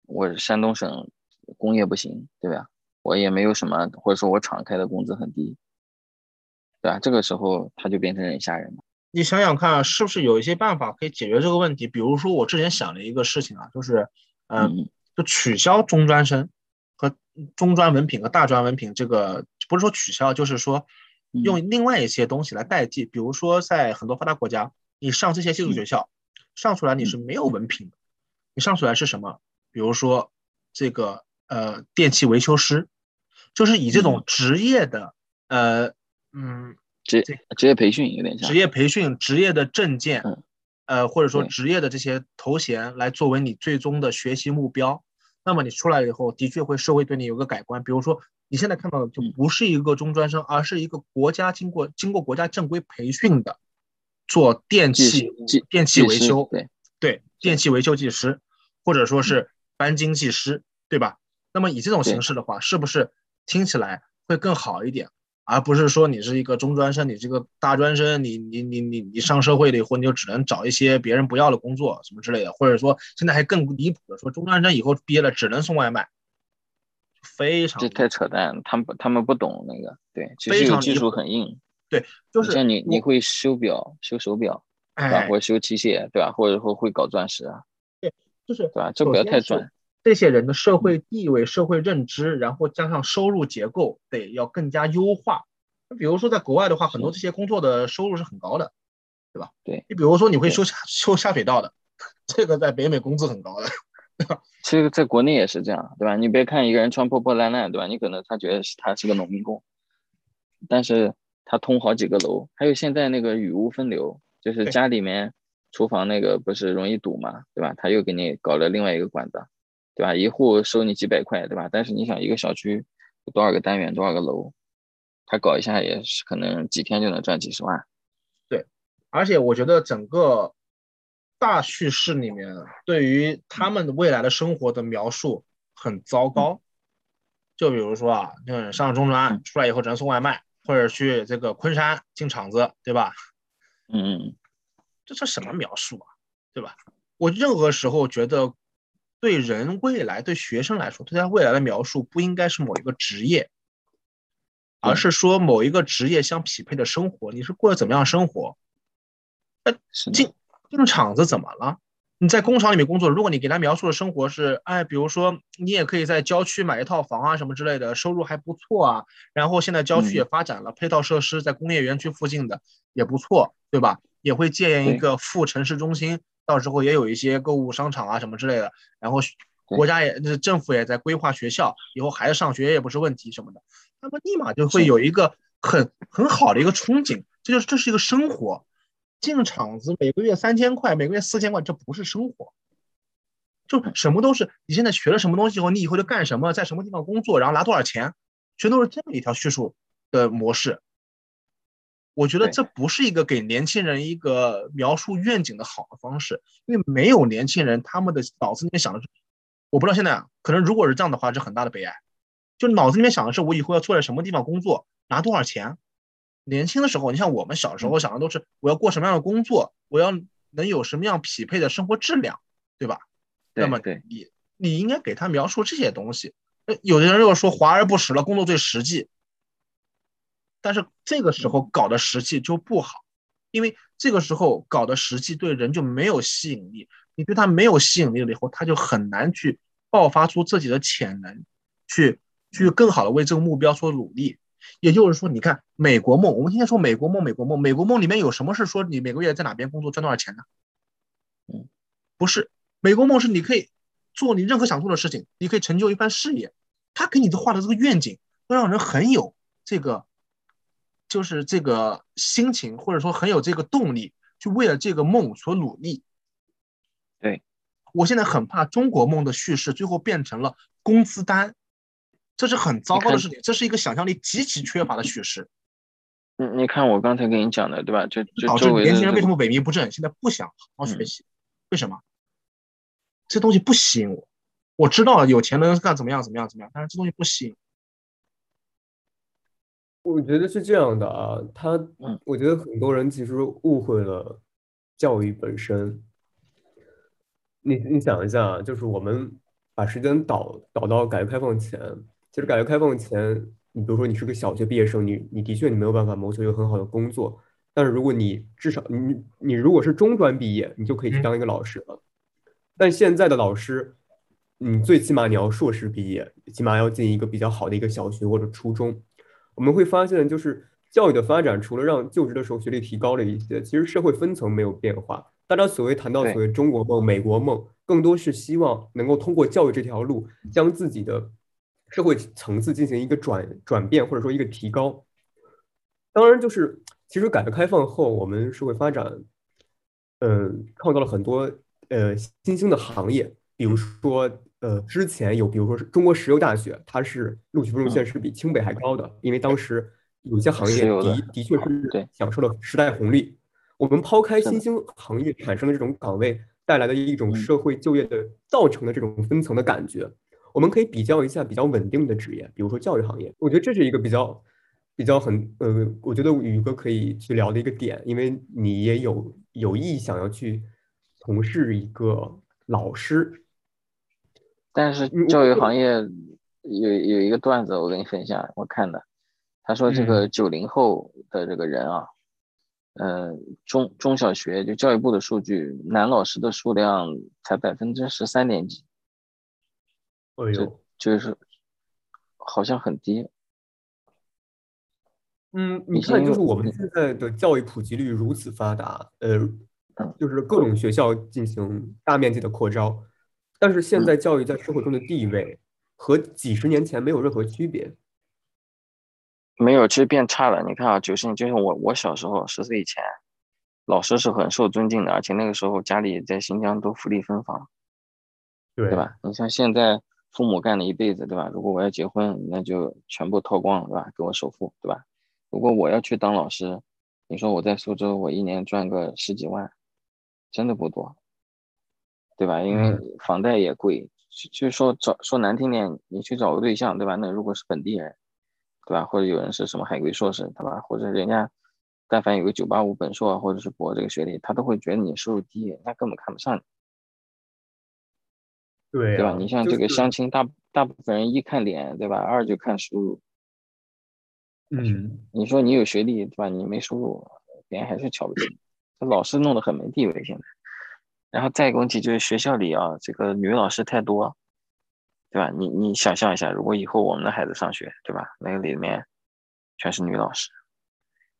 我山东省工业不行，对吧？我也没有什么，或者说我厂开的工资很低，对吧？这个时候他就变成人吓人了。你想想看，是不是有一些办法可以解决这个问题？比如说，我之前想了一个事情啊，就是，嗯，就取消中专生和中专文凭和大专文凭这个，不是说取消，就是说用另外一些东西来代替。比如说，在很多发达国家，你上这些技术学校，上出来你是没有文凭的，你上出来是什么？比如说这个呃电器维修师，就是以这种职业的呃嗯。职职业培训有点像职业培训，职业的证件，呃，或者说职业的这些头衔来作为你最终的学习目标。那么你出来以后，的确会社会对你有个改观。比如说你现在看到的就不是一个中专生，而是一个国家经过经过国家正规培训的做电器电器维修，对对，电器维修技师，或者说是钣金技师，对吧？那么以这种形式的话，是不是听起来会更好一点？而不是说你是一个中专生，你这个大专生，你你你你你上社会了以后，你就只能找一些别人不要的工作，什么之类的，或者说现在还更离谱的说，中专生以后毕业了只能送外卖，非常这太扯淡，他们他们不懂那个，对，其实技术很硬，对，就是像你你会修表、修手表，对吧？或者修器械，对吧？或者说会搞钻石啊，对，就是对吧？这不要太专。这些人的社会地位、社会认知，然后加上收入结构，得要更加优化。比如说，在国外的话，很多这些工作的收入是很高的，对吧？对你比如说，你会修下修下水道的，<laughs> 这个在北美工资很高的？<laughs> 其实在国内也是这样，对吧？你别看一个人穿破破烂烂，对吧？你可能他觉得是他是个农民工，但是他通好几个楼。还有现在那个雨污分流，就是家里面厨房那个不是容易堵嘛，对吧？他又给你搞了另外一个管子。对吧？一户收你几百块，对吧？但是你想，一个小区有多少个单元，多少个楼，他搞一下也是可能几天就能赚几十万。对，而且我觉得整个大叙事里面对于他们未来的生活的描述很糟糕。就比如说啊，就是上了中专出来以后只能送外卖，或者去这个昆山进厂子，对吧？嗯嗯，这是什么描述啊？对吧？我任何时候觉得。对人未来，对学生来说，对他未来的描述不应该是某一个职业，而是说某一个职业相匹配的生活。你是过得怎么样生活？那进进厂子怎么了？你在工厂里面工作，如果你给他描述的生活是，哎，比如说你也可以在郊区买一套房啊，什么之类的，收入还不错啊。然后现在郊区也发展了，配套设施在工业园区附近的也不错，对吧？也会建一个副城市中心。到时候也有一些购物商场啊什么之类的，然后国家也政府也在规划学校，以后孩子上学也不是问题什么的，他们立马就会有一个很很好的一个憧憬，这就是这是一个生活，进厂子每个月三千块，每个月四千块，这不是生活，就什么都是你现在学了什么东西以后，你以后就干什么，在什么地方工作，然后拿多少钱，全都是这么一条叙述的模式。我觉得这不是一个给年轻人一个描述愿景的好的方式，因为没有年轻人，他们的脑子里面想的是，我不知道现在啊，可能如果是这样的话，是很大的悲哀。就脑子里面想的是，我以后要坐在什么地方工作，拿多少钱。年轻的时候，你像我们小时候想的都是，我要过什么样的工作，我要能有什么样匹配的生活质量，对吧？那么你你应该给他描述这些东西。有的人又说华而不实了，工作最实际。但是这个时候搞的实际就不好，因为这个时候搞的实际对人就没有吸引力，你对他没有吸引力了以后，他就很难去爆发出自己的潜能，去去更好的为这个目标所努力。也就是说，你看美国梦，我们天天说美国梦，美国梦，美国梦里面有什么是说你每个月在哪边工作赚多少钱呢？嗯，不是，美国梦是你可以做你任何想做的事情，你可以成就一番事业。他给你的画的这个愿景，会让人很有这个。就是这个心情，或者说很有这个动力去为了这个梦所努力。对，我现在很怕中国梦的叙事最后变成了工资单，这是很糟糕的事情，这是一个想象力极其缺乏的叙事。你，你看我刚才跟你讲的，对吧？就就导致年轻人为什么萎靡不振，现在不想好好学嗯习？为什么？这东西不吸引我。我知道有钱能干怎么样怎么样怎么样，但是这东西不吸引。我觉得是这样的啊，他嗯，我觉得很多人其实误会了教育本身。你你想一下啊，就是我们把时间倒倒到改革开放前，其实改革开放前，你比如说你是个小学毕业生，你你的确你没有办法谋求一个很好的工作，但是如果你至少你你如果是中专毕业，你就可以去嗯当一个老师了。但现在的老师，你最起码你要硕士毕业，起码要进一个比较好的一个小学或者初中。我们会发现，就是教育的发展，除了让就职的时候学历提高了一些，其实社会分层没有变化。大家所谓谈到对所谓中国梦、美国梦，更多是希望能够通过教育这条路，将自己的社会层次进行一个转转变，或者说一个提高。当然，就是其实改革开放后，我们社会发展，嗯，创造了很多呃新兴的行业，比如说呃之前有，比如说是中国石油大学，它是录取分数线是比清北还高的，因为当时有些行业的的的确是对享受了时代红利。我们抛开新兴行业产生的这种岗位带来的一种嗯社会就业的造成的这种分层的感觉，我们可以比较一下比较稳定的职业，比如说教育行业。我觉得这是一个比较比较很呃，我觉得宇哥可以去聊的一个点，因为你也有有意想要去从事一个老师。但是嗯教育行业有有一个段子，我跟你分享，我看的，他说这个九零后的这个人啊，呃，中中小学就教育部的数据，男老师的数量才百分之十三点几，就哎呦，就是好像很低。嗯，你看，就是我们现在的教育普及率如此发达，呃，就是各种学校进行大面积的扩招，但是现在教育在社会中的地位和几十年前没有任何区别。没有，其实变差了。你看啊，九十年就像我我小时候十岁以前，老师是很受尊敬的，而且那个时候家里在新疆都福利分房，对对吧？你像现在父母干了一辈子，对吧？如果我要结婚，那就全部掏光了，对吧？给我首付，对吧？如果我要去当老师，你说我在苏州，我一年赚个十几万，真的不多，对吧？因为房贷也贵，就就说找说难听点，你去找个对象，对吧？那如果是本地人，对吧？或者有人是什么海归硕士，对吧？或者人家但凡有个九八五本硕啊或者是博这个学历，他都会觉得你收入低，人家根本看不上你。对对吧？啊你像这个相亲大大部分人一看脸，对吧？二就看收入。嗯，你说你有学历，对吧？你没收入，别人还是瞧不起你。这老师弄得很没地位现在。然后再一个问题就是学校里啊，这个女老师太多，对吧？你你想象一下，如果以后我们的孩子上学，对吧？那个里面全是女老师，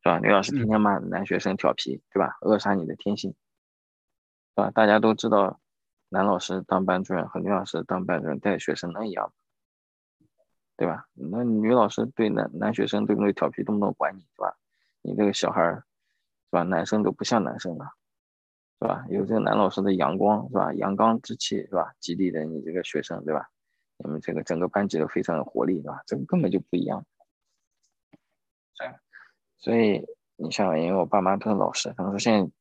是吧？女老师天天骂男学生调皮，对吧？扼杀你的天性，是吧？大家都知道，男老师当班主任和女老师当班主任带学生能一样吗？对吧？那女老师对男男学生对不对调皮，动不动管你，对吧？你这个小孩儿，是吧？男生都不像男生了，是吧？有这个男老师的阳光，是吧？阳刚之气，是吧？激励的你这个学生，对吧？你们这个整个班级都非常有活力，对吧？这个根本就不一样。所以你像，因为我爸妈都是老师，他们说现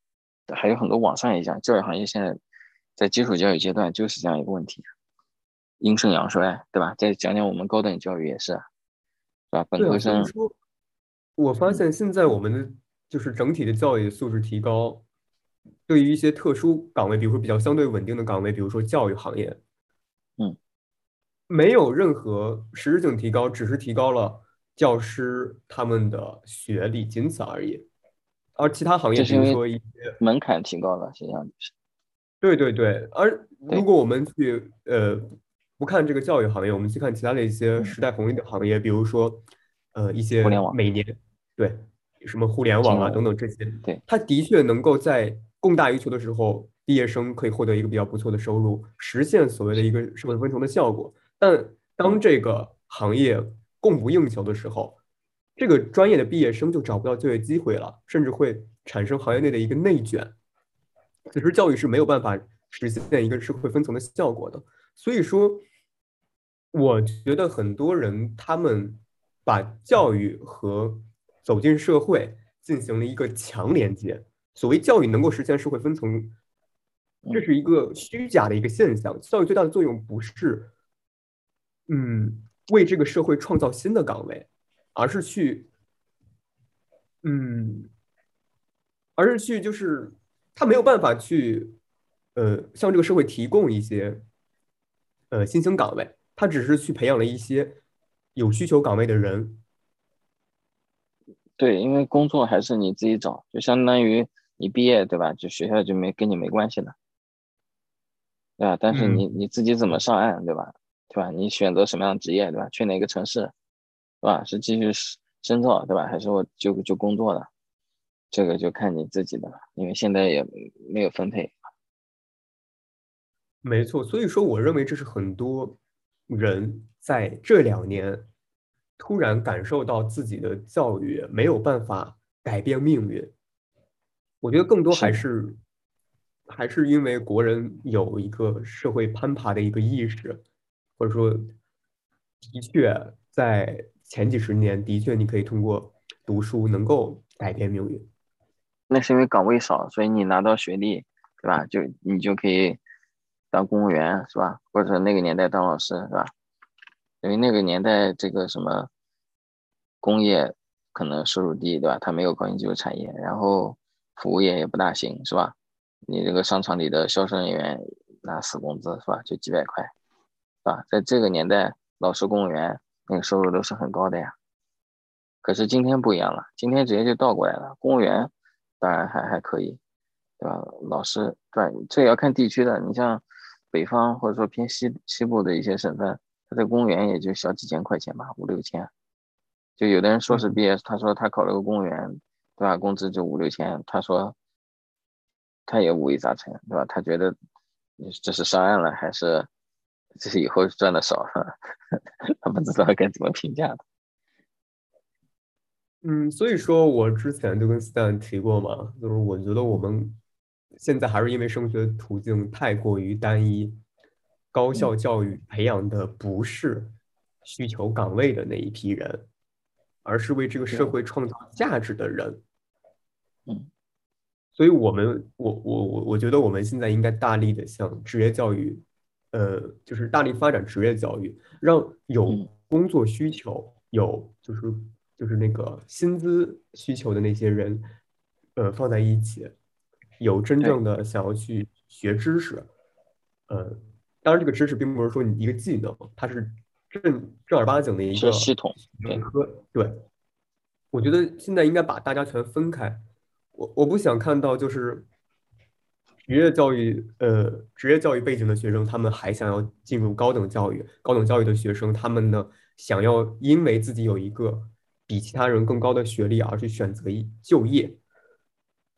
在还有很多网上也讲，教育行业现在在基础教育阶段就是这样一个问题，阴盛阳衰，对吧？再讲讲我们高等教育也是，是吧？本科生我发现现在我们的就是整体的教育素质提高，对于一些特殊岗位，比如说比较相对稳定的岗位，比如说教育行业，嗯，没有任何实质性提高，只是提高了教师他们的学历，仅此而已。而其他行业，比如说一些门槛提高了，实际上就是。对对对，而如果我们去呃不看这个教育行业，我们去看其他的一些时代红利的行业，比如说呃一些嗯互联网。每年对什么互联网啊等等这些，对。它的确能够在供大于求的时候，毕业生可以获得一个比较不错的收入，实现所谓的一个社会分成的效果。但当嗯这个行业供不应求的时候，这个专业的毕业生就找不到就业机会了，甚至会产生行业内的一个内卷。此时教育是没有办法实现一个社会分层的效果的。所以说，我觉得很多人他们把教育和走进社会进行了一个强连接。所谓教育能够实现社会分层，这是一个虚假的一个现象。教育最大的作用不是，嗯，为这个社会创造新的岗位。而是去，嗯，而是去，就是他没有办法去，呃，向这个社会提供一些，呃，新兴岗位。他只是去培养了一些有需求岗位的人。对，因为工作还是你自己找，就相当于你毕业，对吧？就学校就没跟你没关系了，对吧？但是你你自己怎么上岸，对吧？对吧？你选择什么样的职业，对吧？去哪个城市？是吧？是继续深造，对吧？还是我就就工作了？这个就看你自己的了，因为现在也没有分配。没错，所以说我认为这是很多人在这两年突然感受到自己的教育没有办法改变命运。我觉得更多还是还是因为国人有一个社会攀爬的一个意识，或者说的确在。前几十年的确，你可以通过读书能够改变命运。那是因为岗位少，所以你拿到学历，对吧？就你就可以当公务员，是吧？或者那个年代当老师，是吧？因为那个年代这个什么工业可能收入低，对吧？它没有高新技术产业，然后服务业也不大行，是吧？你这个商场里的销售人员拿死工资，是吧？就几百块，是吧？在这个年代，老师、公务员。那个收入都是很高的呀，可是今天不一样了，今天直接就倒过来了。公务员当然还还可以，对吧？老师，对，这也要看地区的。你像北方或者说偏西西部的一些省份，他在公务员也就小几千块钱吧，五六千。就有的人硕士毕业，他说他考了个公务员，对吧？工资就五六千，他说他也五味杂陈，对吧？他觉得这是上岸了还是？这是以后赚的少，<laughs> 他不知道该怎么评价的。嗯，所以说我之前就跟 Stan 提过嘛，就是我觉得我们现在还是因为升学途径太过于单一，高校教育培养的不是需求岗位的那一批人，而是为这个社会创造价值的人。嗯，所以我们，我我我我觉得我们现在应该大力的向职业教育。呃，就是大力发展职业教育，让有工作需求、有就是就是那个薪资需求的那些人，呃，放在一起，有真正的想要去学知识，呃，当然这个知识并不是说你一个技能，它是正正儿八经的一个系统学科。对，我觉得现在应该把大家全分开，我我不想看到就是。职业教育，呃，职业教育背景的学生，他们还想要进入高等教育。高等教育的学生，他们呢，想要因为自己有一个比其他人更高的学历而去选择一就业。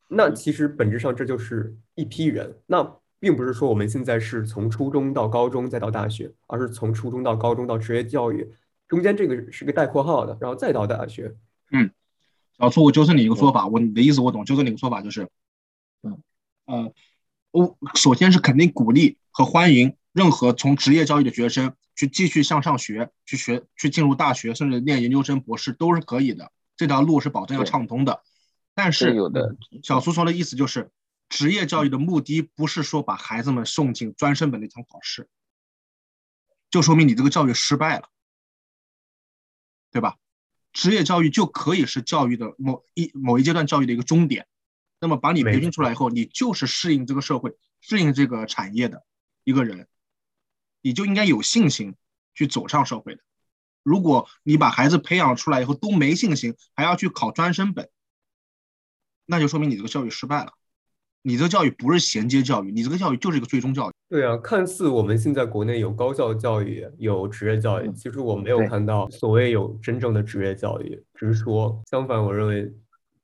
那其实本质上这就是一批人。那并不是说我们现在是从初中到高中再到大学，而是从初中到高中到职业教育，中间这个是个带括号的，然后再到大学。嗯，小错，我纠正你一个说法，我你的意思我懂，纠正你一个说法就是，嗯，呃。我首先是肯定鼓励和欢迎任何从职业教育的学生去继续向上学，去学，去进入大学，甚至念研究生、博士都是可以的。这条路是保证要畅通的。但是有的小苏说的意思就是，职业教育的目的不是说把孩子们送进专升本那场考试，就说明你这个教育失败了，对吧？职业教育就可以是教育的某一某一阶段教育的一个终点。那么把你培训出来以后，你就是适应这个社会、适应这个产业的一个人，你就应该有信心去走上社会的。如果你把孩子培养出来以后都没信心，还要去考专升本，那就说明你这个教育失败了。你这个教育不是衔接教育，你这个教育就是一个最终教育。对啊，看似我们现在国内有高校教育、有职业教育，其实我没有看到所谓有真正的职业教育，只是说相反，我认为。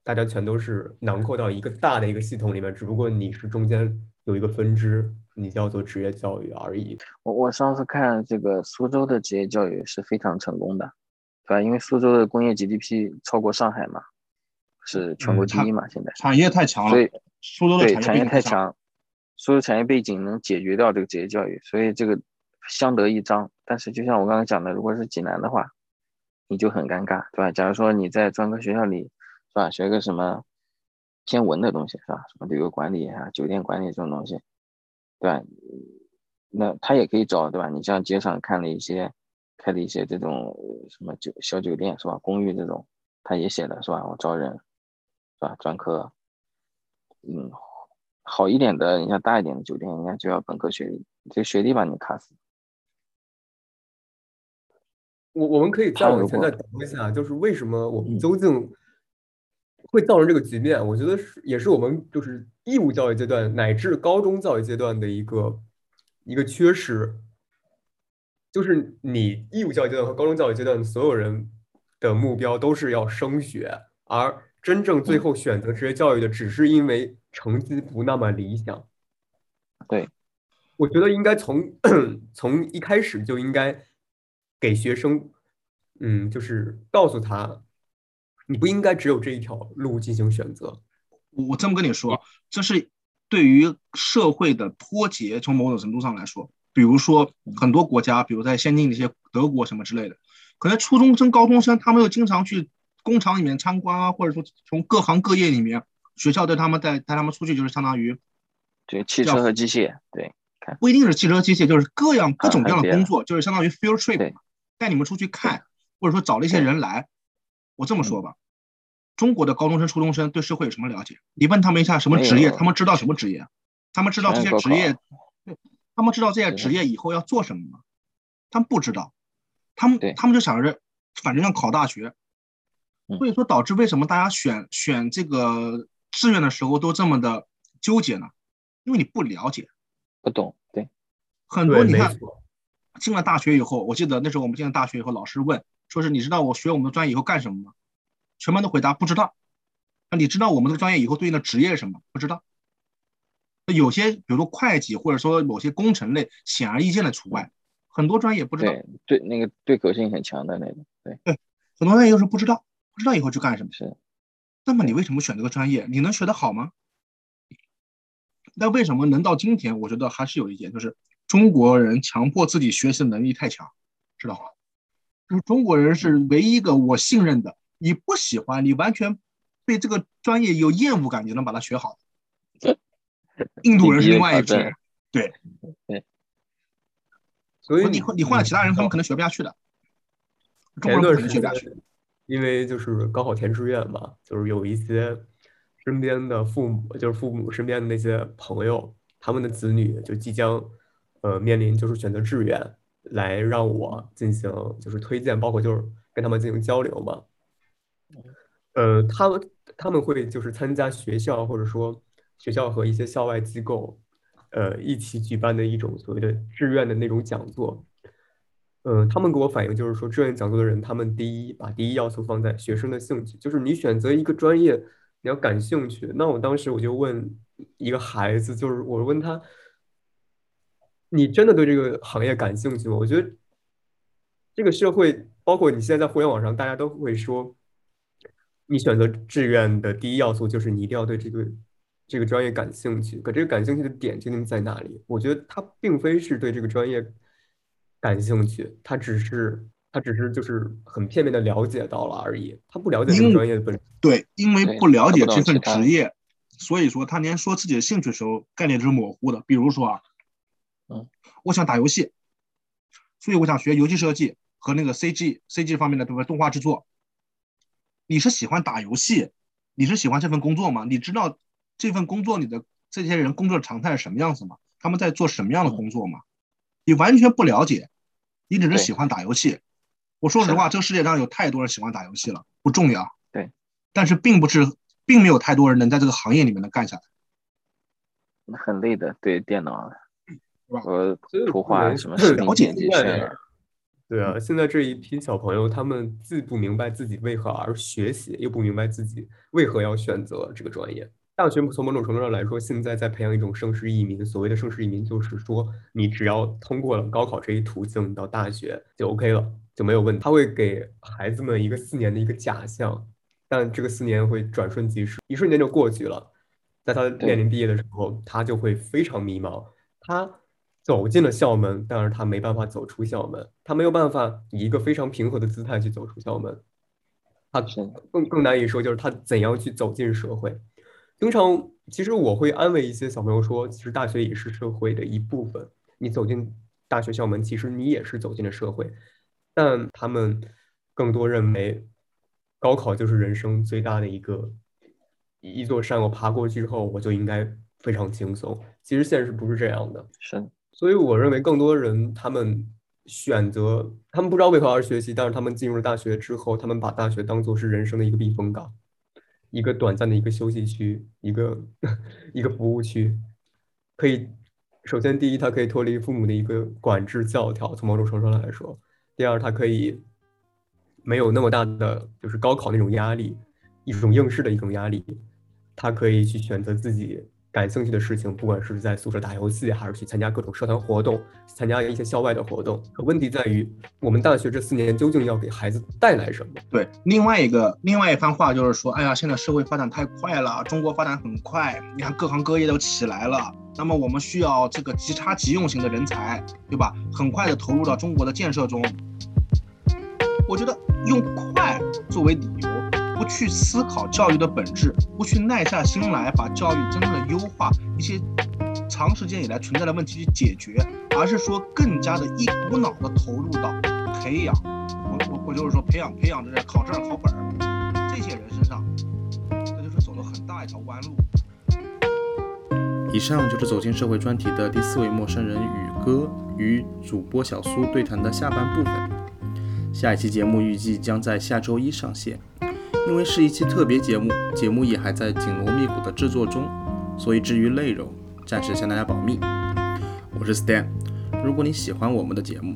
大家全都是囊括到一个大的一个系统里面，只不过你是中间有一个分支，你叫做职业教育而已。我我上次看这个苏州的职业教育是非常成功的，对对吧？因为苏州的工业 GDP 超过上海嘛，是全国第一嘛，现在产业太强了，所以苏州的对产业产业太强，苏州产业背景能解决掉这个职业教育，所以这个相得益彰。但是就像我刚刚讲的，如果是济南的话，你就很尴尬，对吧？假如说你在专科学校里，是吧，学个什么偏文的东西，是吧？什么旅游管理啊、酒店管理这种东西，对吧？那他也可以找，对吧？你像街上看了一些开的一些这种呃什么酒小酒店，是吧？公寓这种，他也写的是吧？我招人，是吧？专科，嗯，好一点的，你像大一点的酒店，人家就要本科学历，这学历把你卡死。我我们可以再往前再倒一下，就是为什么我们嗯究竟会造成这个局面？我觉得是也是我们就是义务教育阶段乃至高中教育阶段的一个一个缺失，就是你义务教育阶段和高中教育阶段所有人的目标都是要升学，而真正最嗯后选择职业教育的，只是因为成绩不那么理想。对，我觉得应该从从一开始就应该给学生，嗯，就是告诉他，你不应该只有这一条路进行选择。我我这么跟你说，这是对于社会的脱节，从某种程度上来说，比如说很多国家，比如在先进的一些德国什么之类的，可能初中生、高中生他们又经常去工厂里面参观啊，或者说从各行各业里面，学校对他们带带他们出去，就是相当于对，汽车和机械，对，不一定是汽车机械，就是各样各种各样的的工作，就是相当于 field trip 嘛，带你们出去看，或者说找了一些人来。我这么说吧，中国的高中生、初中生对社会有什么了解？你问他们一下什么职业，他们知道什么职业？他们知道这些职业，对他们知道这些职业以后要做什么吗？他们不知道，他们他们就想着反正要考大学，嗯所以说导致为什么大家选选这个志愿的时候都这么的纠结呢？因为你不了解。不懂，对，很多你看，进了大学以后，我记得那时候我们进了大学以后，老师问说是你知道我学我们的专业以后干什么吗？全班都回答不知道。那你知道我们这个专业以后对应的职业是什么？不知道。那有些比如说会计或者说某些工程类，显而易见的除外，很多专业不知道，对对，那个对口性很强的那种，对，很多专业又是不知道，不知道以后去干什么。是，那么你为什么选这个专业？你能学得好吗？那为什么能到今天？我觉得还是有一点，就是中国人强迫自己学习的能力太强，知道吗？就是中国人是唯一一个我信任的，你不喜欢，你完全对这个专业有厌恶感，你能把它学好。印度人是另外一批 <laughs> 对，所以你换你换了其他人，他们可能学不下去的。中前国人学不下去。，因为就是高考填志愿嘛，就是有一些身边的父母，就是父母身边的那些朋友，他们的子女就即将呃面临就是选择志愿，来让我进行就是推荐，包括就是跟他们进行交流嘛。呃，他们他们会就是参加学校或者说学校和一些校外机构，呃一起举办的一种所谓的志愿的那种讲座。嗯，他们给我反映就是说，志愿讲座的人，他们第一把第一要素放在学生的兴趣，就是你选择一个专业，你要感兴趣。那我当时我就问一个孩子，就是我问他，你真的对这个行业感兴趣吗？我觉得这个社会，包括你现在在互联网上，大家都会说，你选择志愿的第一要素就是你一定要对这个这个专业感兴趣。可这个感兴趣的点究竟在哪里？我觉得他并非是对这个专业感兴趣，他只是他只是就是很片面的了解到了而已，他不了解这个专业的本质。对，因为不了解这份职业，所以说他连说自己的兴趣的时候概念都是模糊的。比如说啊，嗯，我想打游戏，所以我想学游戏设计和那个 CG CG 方面的对吧？动画制作。你是喜欢打游戏，你是喜欢这份工作吗？你知道这份工作里的这些人工作的常态是什么样子吗？他们在做什么样的工作吗？你完全不了解，你只是喜欢打游戏。我说实话，这个世界上有太多人喜欢打游戏了，不重要。对，但是并不是，并没有太多人能在这个行业里面能干下来。很累的，对电脑吧和图画什么是视频了解剪辑现在渲染，对啊，现在这一批小朋友，他们既不明白自己为何而学习，又不明白自己为何要选择这个专业。大学从某种程度上来说，现在在培养一种盛世移民。所谓的盛世移民，就是说你只要通过了高考这一途径，到大学就 OK 了，就没有问题。他会给孩子们一个四年的一个假象，但这个四年会转瞬即逝，一瞬间就过去了。在他面临毕业的时候，他就会非常迷茫。他走进了校门，但是他没办法走出校门，他没有办法以一个非常平和的姿态去走出校门。他更更难以说，就是他怎样去走进社会。经常，其实我会安慰一些小朋友说，其实大学也是社会的一部分。你走进大学校门，其实你也是走进了社会。但他们更多认为，高考就是人生最大的一个一座山，我爬过去之后，我就应该非常轻松。其实现实不是这样的。是，所以我认为更多人他们选择，他们不知道为何而学习，但是他们进入大学之后，他们把大学当做是人生的一个避风港。一个短暂的一个休息区，一个 <laughs> 一个服务区，可以首先第一，它可以脱离父母的一个管制教条，从某种程度上来说；第二，它可以没有那么大的就是高考那种压力，一种应试的一种压力，它可以去选择自己。感兴趣的事情，不管是在宿舍打游戏，还是去参加各种社团活动，参加一些校外的活动。可问题在于，我们大学这四年究竟要给孩子带来什么？对，另外一个另外一番话就是说，哎呀，现在社会发展太快了，中国发展很快，你看各行各业都起来了，那么我们需要这个即插即用型的人才，对吧？很快的投入到中国的建设中。我觉得用快作为理由。不去思考教育的本质，不去耐下心来把教育真正的优化一些长时间以来存在的问题去解决，而是说更加的一股脑的投入到培养，我我我就是说培养培养这些考证考本儿这些人身上，这就是走了很大一条弯路。以上就是走进社会专题的第四位陌生人宇哥与主播小苏对谈的下半部分，下一期节目预计将在下周一上线。因为是一期特别节目，节目也还在紧锣密鼓的制作中，所以至于内容，暂时向大家保密。我是 Stan，如果你喜欢我们的节目，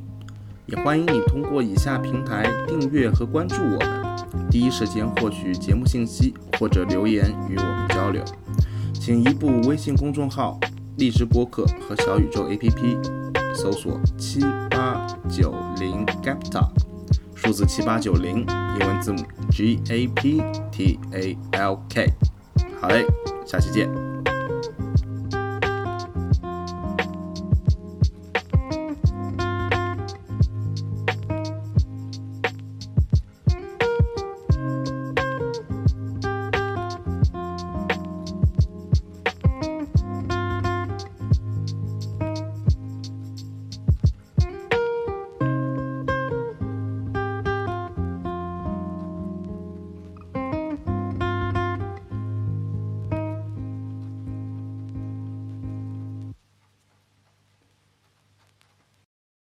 也欢迎你通过以下平台订阅和关注我们，第一时间获取节目信息或者留言与我们交流。请移步微信公众号、荔枝播客和小宇宙 APP，搜索七八九零 Gapta。数字七八九零，英文字母 G A P T A L K。好嘞，下期见。